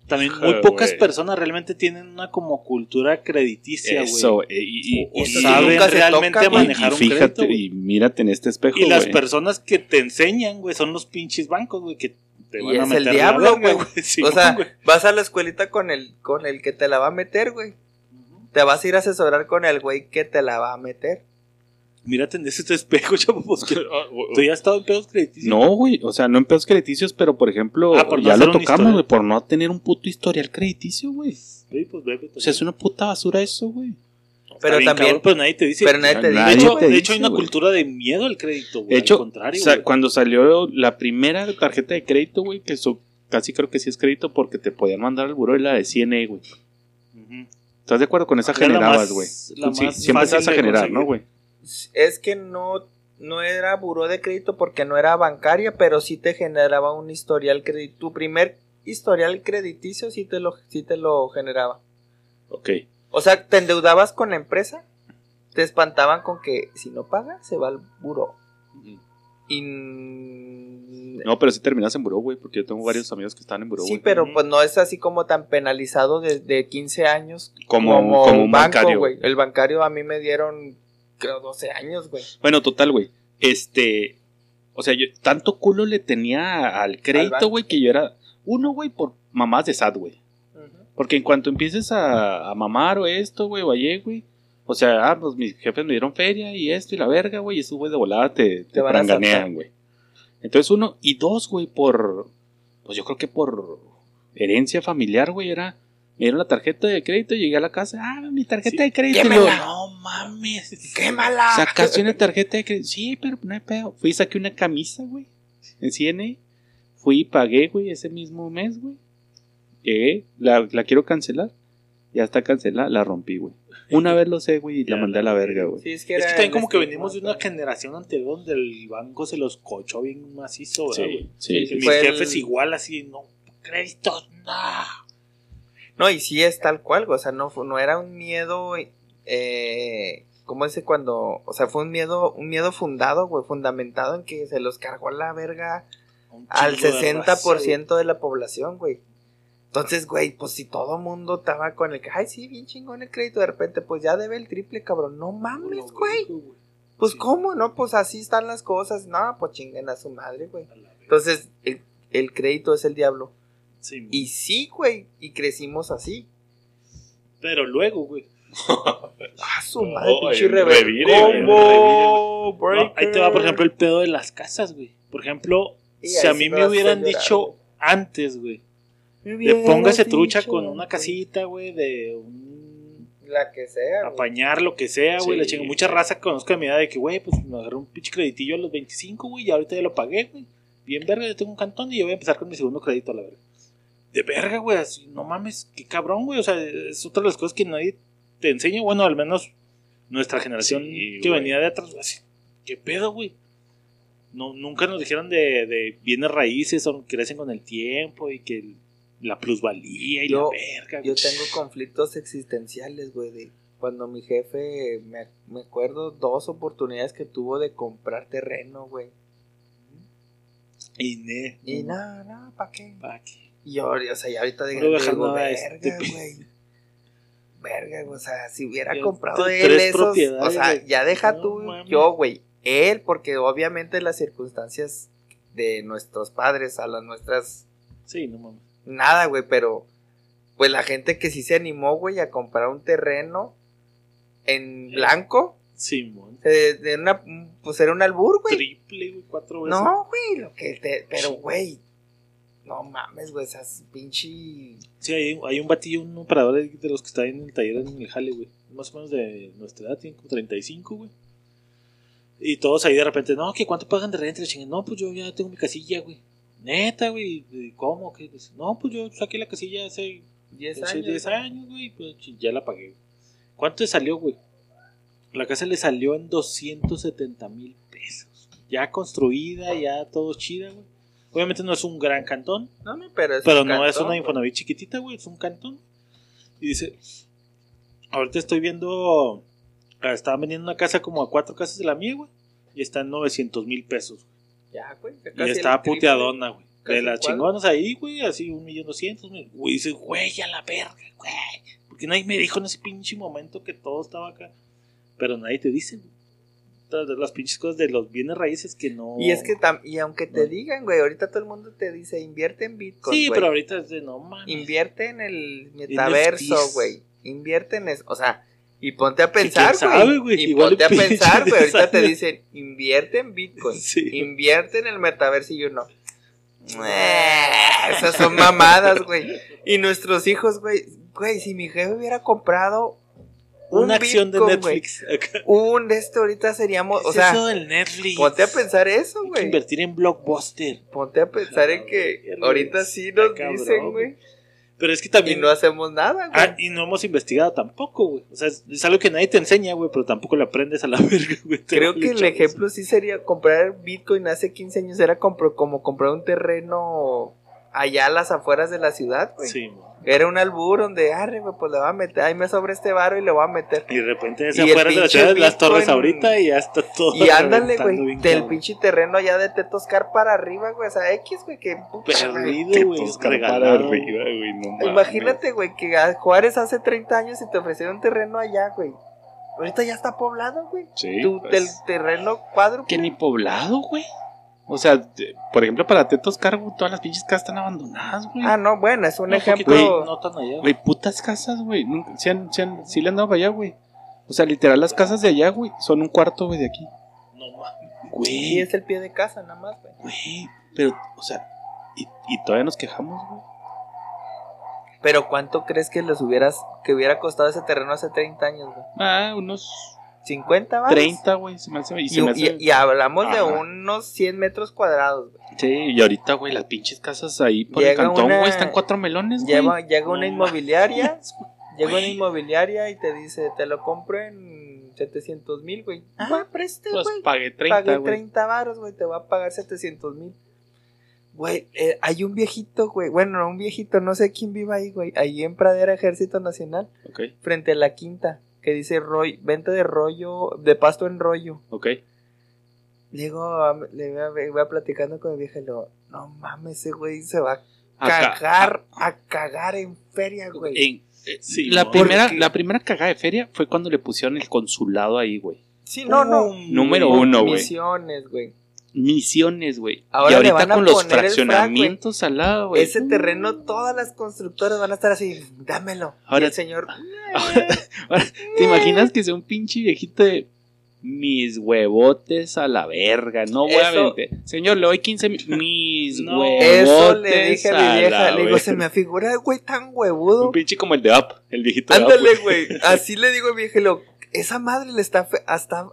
S1: También muy pocas
S3: güey.
S1: personas realmente tienen una como cultura crediticia, güey.
S3: Eso, eh, y, y,
S1: O
S3: y-
S1: saben realmente
S2: toca,
S1: manejar
S3: y
S1: un
S3: fíjate,
S1: crédito, güey.
S3: y mírate en este espejo,
S1: Y las
S3: güey.
S1: personas que te enseñan, güey, son los pinches bancos, güey, que te
S2: Y
S1: van a
S2: es
S1: meter
S2: el diablo, güey.
S1: Sí,
S2: o sea, vas a la escuelita con el, con el que te la va a meter, güey. Te vas a ir a asesorar con el güey que te la va a meter.
S1: Mírate en ese espejo, chavo, pues que tú ya has estado en pedos crediticios.
S3: No, güey, o sea, no en pedos crediticios, pero por ejemplo,
S1: Ah, por no
S3: ya lo tocamos, güey, por no tener un puto historial crediticio, güey.
S1: Sí, pues bebe.
S3: O sea, es una puta basura eso, güey.
S2: Pero también.
S1: pero nadie te dice.
S2: pero nadie te
S3: Nadie
S1: de
S2: dice.
S1: hecho,
S3: te
S1: de
S3: dice,
S1: hecho hay una cultura de miedo al crédito, güey.
S3: De hecho,
S1: al contrario,
S3: sa-
S1: güey.
S3: cuando salió la primera tarjeta de crédito, güey, que eso casi creo que sí es crédito porque te podían mandar al buró de la de CNE, güey. ¿Estás de acuerdo con esa generabas, güey?
S1: la
S3: Sí, siempre
S1: fácil
S3: a generar,
S1: conseguir.
S3: ¿no, güey?
S2: Es que no, no era buró de crédito porque no era bancaria, pero sí te generaba un historial crediticio. Tu primer historial crediticio sí te lo, sí te lo generaba.
S3: Ok.
S2: O sea, te endeudabas con la empresa, te espantaban con que si no pagas, se va al buró. Y.
S3: No, pero sí terminas en buró, güey, porque yo tengo varios amigos que están en buró,
S2: sí, pero pues no es así como tan penalizado desde 15 años
S3: Como,
S2: como,
S3: como un
S2: banco,
S3: bancario.
S2: El bancario a mí me dieron, creo, 12 años, güey.
S3: Bueno, total, güey. Este. O sea, yo tanto culo le tenía al crédito, güey, que yo era. Uno, güey, por mamás de SAT, güey. Porque en cuanto empieces a, a mamar o esto, güey, o ayer, güey. O sea, ah, pues mis jefes me dieron feria y esto y la verga, güey. Y esos güey de volada te, te,
S2: Te
S3: güey. Entonces, uno. Y dos, güey, por. Pues yo creo que por herencia familiar, güey, era. Me dieron la tarjeta de crédito y llegué a la casa. Ah, mi tarjeta
S1: Sí.
S3: de crédito. Y yo,
S2: Quémala.
S3: no mames.
S2: ¡Quémala!
S3: Sacaste una tarjeta de crédito. Sí, pero no hay pedo. Fui y saqué una camisa, güey. En CNE. Fui y pagué, güey, ese mismo mes, güey. Llegué, la, la quiero cancelar. Ya está cancelada, la rompí, güey. Una vez lo sé, güey, y la mandé a
S1: la verga,
S3: güey.
S2: Sí, es que
S1: Es que también como que
S2: estigma,
S1: venimos de una generación anterior donde el banco se los cochó bien macizo, ¿verdad, güey?
S3: Sí,
S1: Que
S3: sí,
S1: mis
S2: Fue el-
S1: jefes igual así, no, créditos, no.
S2: No, y sí es tal cual, güey, o sea, no, no era un miedo, eh, ¿cómo dice cuando? O sea, fue un miedo, un miedo fundado, güey, fundamentado en que se los cargó la verga al
S1: chingo de raza,
S2: 60% de la población, güey. Entonces, güey, pues si todo mundo estaba con el que, ay, sí, bien chingón el crédito, de repente, pues ya debe el triple, cabrón. No mames, güey. Pues,
S1: Sí.
S2: ¿cómo? No, pues así están las cosas. No, pues chinguen a su madre, güey.
S1: A.
S2: Entonces, el, el crédito es el diablo.
S1: Sí,
S2: Y sí, güey, y crecimos así.
S1: pero luego, güey.
S2: Ah, su madre,
S3: Oh,
S2: pinche
S3: revire, güey,
S2: Combo,
S1: No, ahí te va, por ejemplo, el pedo de las casas, güey. Por ejemplo, si a mí
S2: me
S1: hubieran
S2: llorar,
S1: dicho
S2: güey.
S1: antes, güey,
S2: hubieras
S1: póngase trucha
S2: dicho
S1: con una casita, güey, de un
S2: La que sea. güey.
S1: apañar lo que sea, güey,
S3: Sí.
S1: la chinga. Mucha raza que conozco de mi edad de que, güey, pues me agarré un pinche creditillo a los 25, güey, y ahorita ya lo pagué, güey. Bien verga, yo tengo un cantón y yo voy a empezar con mi segundo crédito a la verga. De verga, güey, así, no mames, qué cabrón, güey. O sea, es otra de las cosas que nadie te enseña, bueno, al menos nuestra generación
S3: Sí,
S1: que
S3: güey.
S1: venía de atrás, así, qué pedo, güey. No, nunca nos dijeron de, de bienes raíces, o crecen con el tiempo y que el- la plusvalía y
S2: Yo-
S1: la verga,
S2: Yo
S1: güey.
S2: tengo conflictos existenciales, güey, de cuando mi jefe, me, me acuerdo dos oportunidades que tuvo de comprar terreno, güey.
S1: Y ne,
S2: Y nada, nada, ¿para qué?
S1: pa' qué.
S2: Y yo, o sea, ya ahorita de
S1: No
S2: grande
S1: dejar
S2: digo,
S1: nada a
S2: verga,
S1: este
S2: güey. Verga, o sea, si hubiera
S1: Ya
S2: comprado él esos, o sea, ya deja
S1: No
S2: tú,
S1: mames.
S2: yo, güey, él, porque obviamente las circunstancias de nuestros padres a las nuestras
S1: Sí, no mames.
S2: nada, güey, pero pues la gente que sí se animó, güey, a comprar un terreno en blanco,
S1: Simón.
S2: Eh, de una, pues era un albur, güey.
S1: Triple, güey, cuatro veces.
S2: No, güey, lo que te, pero, güey. No mames, güey, esas pinche.
S1: Sí, hay, hay un batillo, un operador de de los que está en el taller en el jale, güey. Más o menos de nuestra edad, tiene como 35, güey. Y todos ahí de repente, no, que cuánto pagan de renta, no, pues yo ya tengo mi casilla, güey. Neta, güey, ¿y ¿cómo? ¿Qué? No, pues yo saqué la casilla hace
S2: 10
S1: hace
S2: años.
S1: 10
S2: güey.
S1: años, güey, pues ya la pagué. ¿Cuánto le salió, güey? La casa le salió en 270 mil pesos. Ya construida, ya todo chida, güey. Obviamente no es un gran cantón,
S2: No, no, pero es
S1: pero
S2: un
S1: no es una. Infonavit chiquitita, güey, es un cantón. Y dice, ahorita estoy viendo, ah, estaban vendiendo una casa como a cuatro casas de la mía, güey. Y está en 900 mil pesos.
S2: Ya, güey.
S1: Y está puteadona, güey. De las chingonas ahí, güey, así un millón doscientos. Güey, dice, güey, a la verga, güey. Porque nadie me dijo en ese pinche momento que todo estaba acá. Pero nadie te dice, güey. Las pinches cosas de los bienes raíces que no.
S2: Y es que, tam- y aunque te
S1: No.
S2: digan, güey, ahorita todo el mundo te dice, invierte en Bitcoin.
S1: Sí,
S2: güey.
S1: pero ahorita es de no mames.
S2: Invierte en el metaverso,
S1: NFTs.
S2: güey. Invierte en eso. O sea, y ponte a pensar, güey.
S1: güey.
S2: Y
S1: Igual
S2: ponte a pensar, güey. Ahorita te dicen, invierte en Bitcoin.
S1: Sí.
S2: Invierte en el metaverso y yo no. Eh, Esas son mamadas, güey. Y nuestros hijos, güey. Güey, si mi jefe hubiera comprado un
S1: Una acción de
S2: Bitcoin, güey,
S1: Netflix.
S2: un de este ahorita seríamos,
S1: ¿Qué
S2: o sea,
S1: eso del Netflix.
S2: ponte a pensar eso, güey.
S1: invertir en Blockbuster.
S2: Ponte a pensar en que ahorita sí nos
S1: cabrón,
S2: dicen, güey.
S1: Pero es que
S2: Y
S1: también.
S2: no hacemos nada, güey.
S1: Ah, y no hemos investigado tampoco, güey. O sea, es, es algo que nadie te enseña, güey, pero tampoco lo aprendes a la verga, güey.
S2: Creo que el
S1: chavos.
S2: ejemplo sí sería comprar Bitcoin hace 15 años. Era como comprar un terreno allá a las afueras de la ciudad, güey.
S1: Sí, mo.
S2: Era un albur donde, arre, güey, pues le voy a meter. Ahí me sobra este varo y le voy a meter.
S1: Y de repente se afuera de las torres ahorita y ya está todo.
S2: Y ándale, güey, del pinche terreno allá de Tetoscar para arriba, güey. O sea, X, güey, que.
S1: Perdido, güey.
S3: Para arriba, güey. No mames.
S2: Imagínate, güey, que a Juárez hace 30 años y te ofrecieron un terreno allá, güey. Ahorita ya está poblado, güey.
S3: Sí,
S2: Tu
S3: pues,
S2: del terreno cuadro.
S3: que ni poblado, güey. O sea, por ejemplo, para Tetos Cargo, todas las pinches casas están abandonadas, güey.
S2: Ah, no, bueno, es un
S1: No,
S2: ejemplo.
S1: güey, no tan allá. güey.
S3: Güey, putas casas, güey. Sí, han- sí han- sí le han dado para allá, güey. O sea, literal, las casas de allá, güey, son un cuarto, güey, de aquí.
S1: No mames.
S2: Sí,
S3: Güey,
S2: es el pie de casa, nada más, güey.
S3: güey. Pero, o sea, y, y todavía nos quejamos, güey.
S2: Pero ¿cuánto crees que les hubieras, que hubiera costado ese terreno hace 30 años, güey?
S3: Ah, unos
S2: ¿50 baros?
S3: 30, güey. Se me hace. Y,
S2: Y,
S3: se me hace-
S2: y- y hablamos de
S3: Ajá.
S2: unos 100 metros cuadrados, güey.
S3: Sí, y ahorita, güey, las pinches casas ahí por el
S2: Llega
S3: cantón,
S2: una-
S3: güey, están cuatro melones, güey.
S2: Llega una inmobiliaria, llega una inmobiliaria y te dice, te lo compro en 700 mil, güey.
S3: Ah,
S2: Güey, preste,
S3: Pues
S2: güey.
S3: pagué 30,
S2: Pagué
S3: güey.
S2: 30 varos, güey, te va a pagar 700 mil. Güey, eh, hay un viejito, güey. Bueno, no un viejito, no sé quién viva ahí, güey. Ahí en Pradera Ejército Nacional,
S3: Ok,
S2: frente a la quinta, que dice rollo, venta de rollo, de pasto en rollo.
S3: ok.
S2: Le digo, le voy, a- voy a platicando con mi vieja y le digo, no mames, ese güey se va a cagar, a cagar en feria, güey.
S3: En- eh,
S1: Sí,
S3: la,
S1: ¿no?
S3: primera,
S2: Porque-
S3: la primera cagada de feria fue cuando le pusieron el consulado ahí, güey.
S2: Sí, no, no.
S3: Número uno, güey.
S2: Misiones, güey.
S3: Misiones, güey.
S2: Ahora
S3: Y
S2: le
S3: ahorita
S2: van a
S3: con los
S2: poner frac,
S3: fraccionamientos al lado, güey.
S2: Ese terreno, todas las constructoras van a estar así, dámelo.
S3: Ahora-
S2: y el señor,
S3: Ahora, ahora, ¿te imaginas que sea un pinche viejito de mis huevotes a la verga? No voy a vender. Señor, le doy 15 mil. Mis
S1: No.
S3: huevotes.
S2: eso le dije a mi
S3: la
S2: vieja. Le digo,
S3: verga.
S2: se me figura, güey, tan huevudo.
S3: Un pinche como el de Up, el viejito
S2: Ándale, güey. Así le digo a mi vieja, y digo, esa madre le está, hasta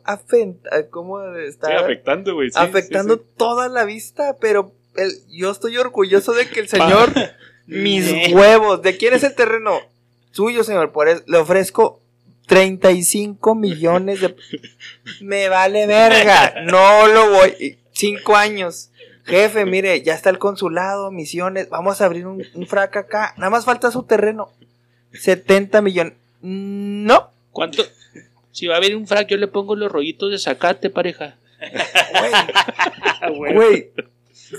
S2: ¿cómo está?
S3: Sí, afectando, güey. sí,
S2: afectando
S3: sí, sí.
S2: toda la vista, pero el- yo estoy orgulloso de que el señor, mis
S3: Eh.
S2: huevos, ¿de quién es el terreno? Suyo, señor, por eso le ofrezco 35 millones de... Me vale verga, no lo voy... Cinco años. Jefe, mire, ya está el consulado, misiones, vamos a abrir un, un frac acá, nada más falta su terreno. 70 millones. No,
S3: ¿Cuánto? Si va a haber un frac, yo le pongo los rollitos de zacate, pareja.
S2: güey.
S1: Güey.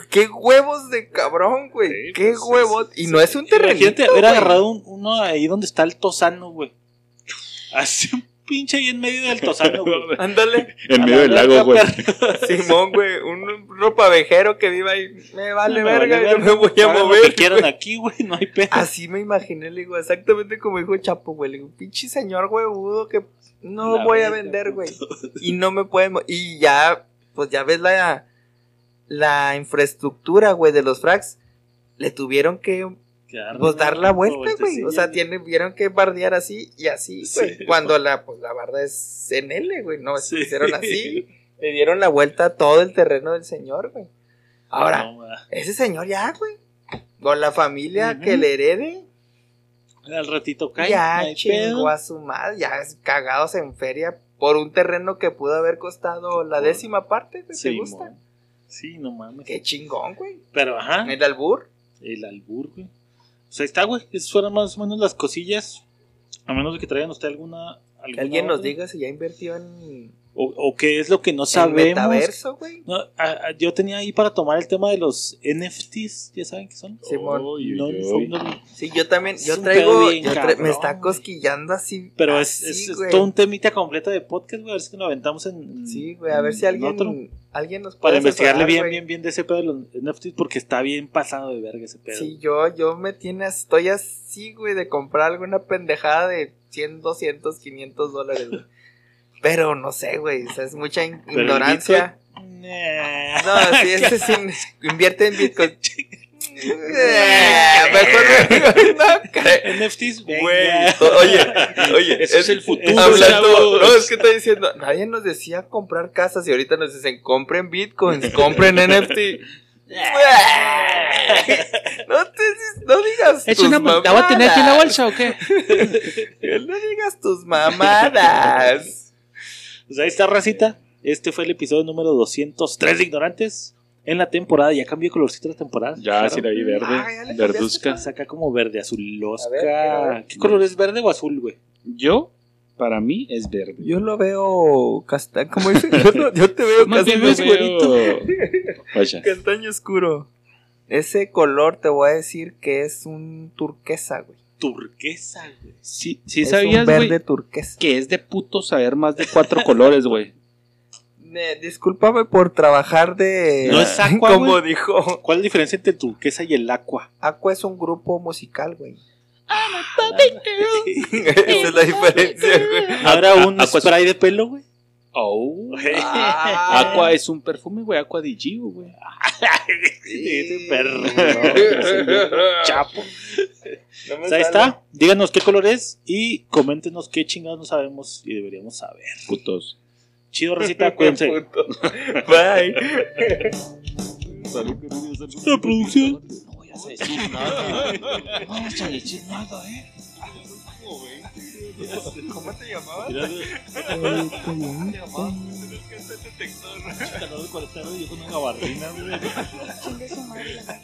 S2: Qué huevos de cabrón, güey.
S3: Sí,
S2: qué
S3: pues,
S2: huevos.
S3: sí,
S2: Y
S3: sí.
S2: no es un terrenito.
S1: Haber agarrado un- uno ahí donde está el tosano, güey. Así un pinche ahí en medio del tosano, güey.
S2: Ándale.
S3: En
S1: A
S3: medio del lago,
S1: verga,
S3: güey.
S2: Simón, güey, un ropavejero que viva ahí. Me vale
S1: No me
S2: verga,
S1: vale
S2: yo me
S1: verga.
S2: voy a
S1: Hagan lo
S2: mover.
S1: que quieran
S2: güey.
S1: aquí, güey, no hay pedo.
S2: Así me imaginé, le digo, exactamente como dijo Chapo, güey. Le digo, pinche señor huevudo que no
S1: La
S2: voy a vender, güey. Y no me pueden. Y ya, pues ya ves la, la infraestructura, güey, de los frags. Le tuvieron que pues dar la vuelta, güey. O sea, tiene, vieron que bardear así y así,
S1: Sí.
S2: güey. Cuando la, pues, la barda es en L, güey. No,
S1: Sí.
S2: hicieron así. Le dieron la vuelta a todo el terreno del señor, güey. Ahora,
S1: No,
S2: ese señor ya, güey. Con la familia que le herede,
S1: al ratito cae.
S2: ya
S1: no
S2: chingó a su madre. Ya cagados en feria por un terreno que pudo haber costado la décima parte. ¿Te
S1: Sí,
S2: gusta?
S1: Sí, no mames.
S2: Qué chingón, güey.
S1: Pero, ajá.
S2: El albur.
S1: El albur, güey. O sea, está, güey. Esas fueron más o menos las cosillas. A menos de que traigan usted alguna. Alguna
S2: alguien nos diga si ya invirtió en,
S1: O, o qué es lo que no sabemos.
S2: metaverso, güey.
S1: No, yo tenía ahí para tomar el tema de los NFTs. ¿Ya saben qué son?
S2: Simón.
S1: No, no,
S2: Sí, yo también, yo traigo,
S1: bien
S2: yo tra-
S1: cabrón,
S2: me está cosquillando así.
S1: Pero es,
S2: así,
S1: es- todo un temita completo de podcast, güey. A ver si lo aventamos en.
S2: Sí, güey, a ver si
S1: en
S2: alguien,
S1: otro.
S2: alguien nos puede
S1: Para investigarle bien, bien, bien de ese pedo de los NFTs. Porque está bien pasado de verga ese pedo.
S2: Sí, yo, yo me tiene, estoy así, güey, de comprar alguna pendejada de 100, 200, 500 dólares, güey. Pero no sé, güey, o sea, es mucha in-
S1: Pero el
S2: ignorancia.
S1: Nah.
S2: No, sí, ese sí, invierte en Bitcoin. Mejor no.
S1: NFTs.
S2: Güey, oye, oye,
S3: es el futuro,
S2: Hablando, no, es que estoy diciendo, nadie nos decía comprar casas y ahorita nos dicen compren bitcoins, compren NFT. no te no digas
S3: ¿Es
S2: tus
S3: una
S2: mamadas.
S3: ¿La voy a tener aquí en la bolsa o qué?
S2: No digas tus mamadas.
S1: Pues ahí está, racita. Este fue el episodio número 203 de Ignorantes. En la temporada, ya cambió de colorcito la temporada.
S3: Ya,
S1: Claro.
S3: sí la vi verde.
S2: Ah,
S3: verduzca.
S1: Saca como verde azulosca.
S2: Ver, ver.
S1: ¿Qué color es verde o azul, güey?
S3: Yo, para mí, es verde.
S2: Yo lo veo castaño, como dice, yo, te veo castaño,
S3: Vaya.
S2: castaño oscuro. Ese color te voy a decir que es un turquesa, güey.
S1: Turquesa, güey.
S3: Sí, sí
S2: es
S3: sabías,
S2: un verde
S3: güey,
S2: turquesa.
S3: que es de puto saber más de cuatro colores, güey.
S2: Discúlpame por trabajar de.
S1: No es aqua,
S2: Como
S1: güey.
S2: dijo.
S1: ¿Cuál es la diferencia entre turquesa y el aqua?
S2: Aqua es un grupo musical, güey.
S1: ¿No
S2: Esa es la diferencia, güey.
S1: era un spray de pelo, güey?
S3: Oh.
S2: Ah.
S3: Aqua es un perfume, güey. Aqua di Gio, güey.
S1: Ese perro.
S2: No,
S1: Chapo.
S2: No me
S1: Pues ahí
S2: sale.
S1: está. Díganos qué color es y coméntenos qué chingados no sabemos y deberíamos saber.
S3: Putos.
S1: Chido, recita, cuídense.
S2: Bye.
S1: La producción.
S4: No voy a decir nada. No vayas a decir nada, eh.
S2: ¿Cómo te llamabas?
S1: Mira,
S2: Eh, qué bien.
S1: calor de 40 y yo con una gabardina.
S5: Chingue su madre.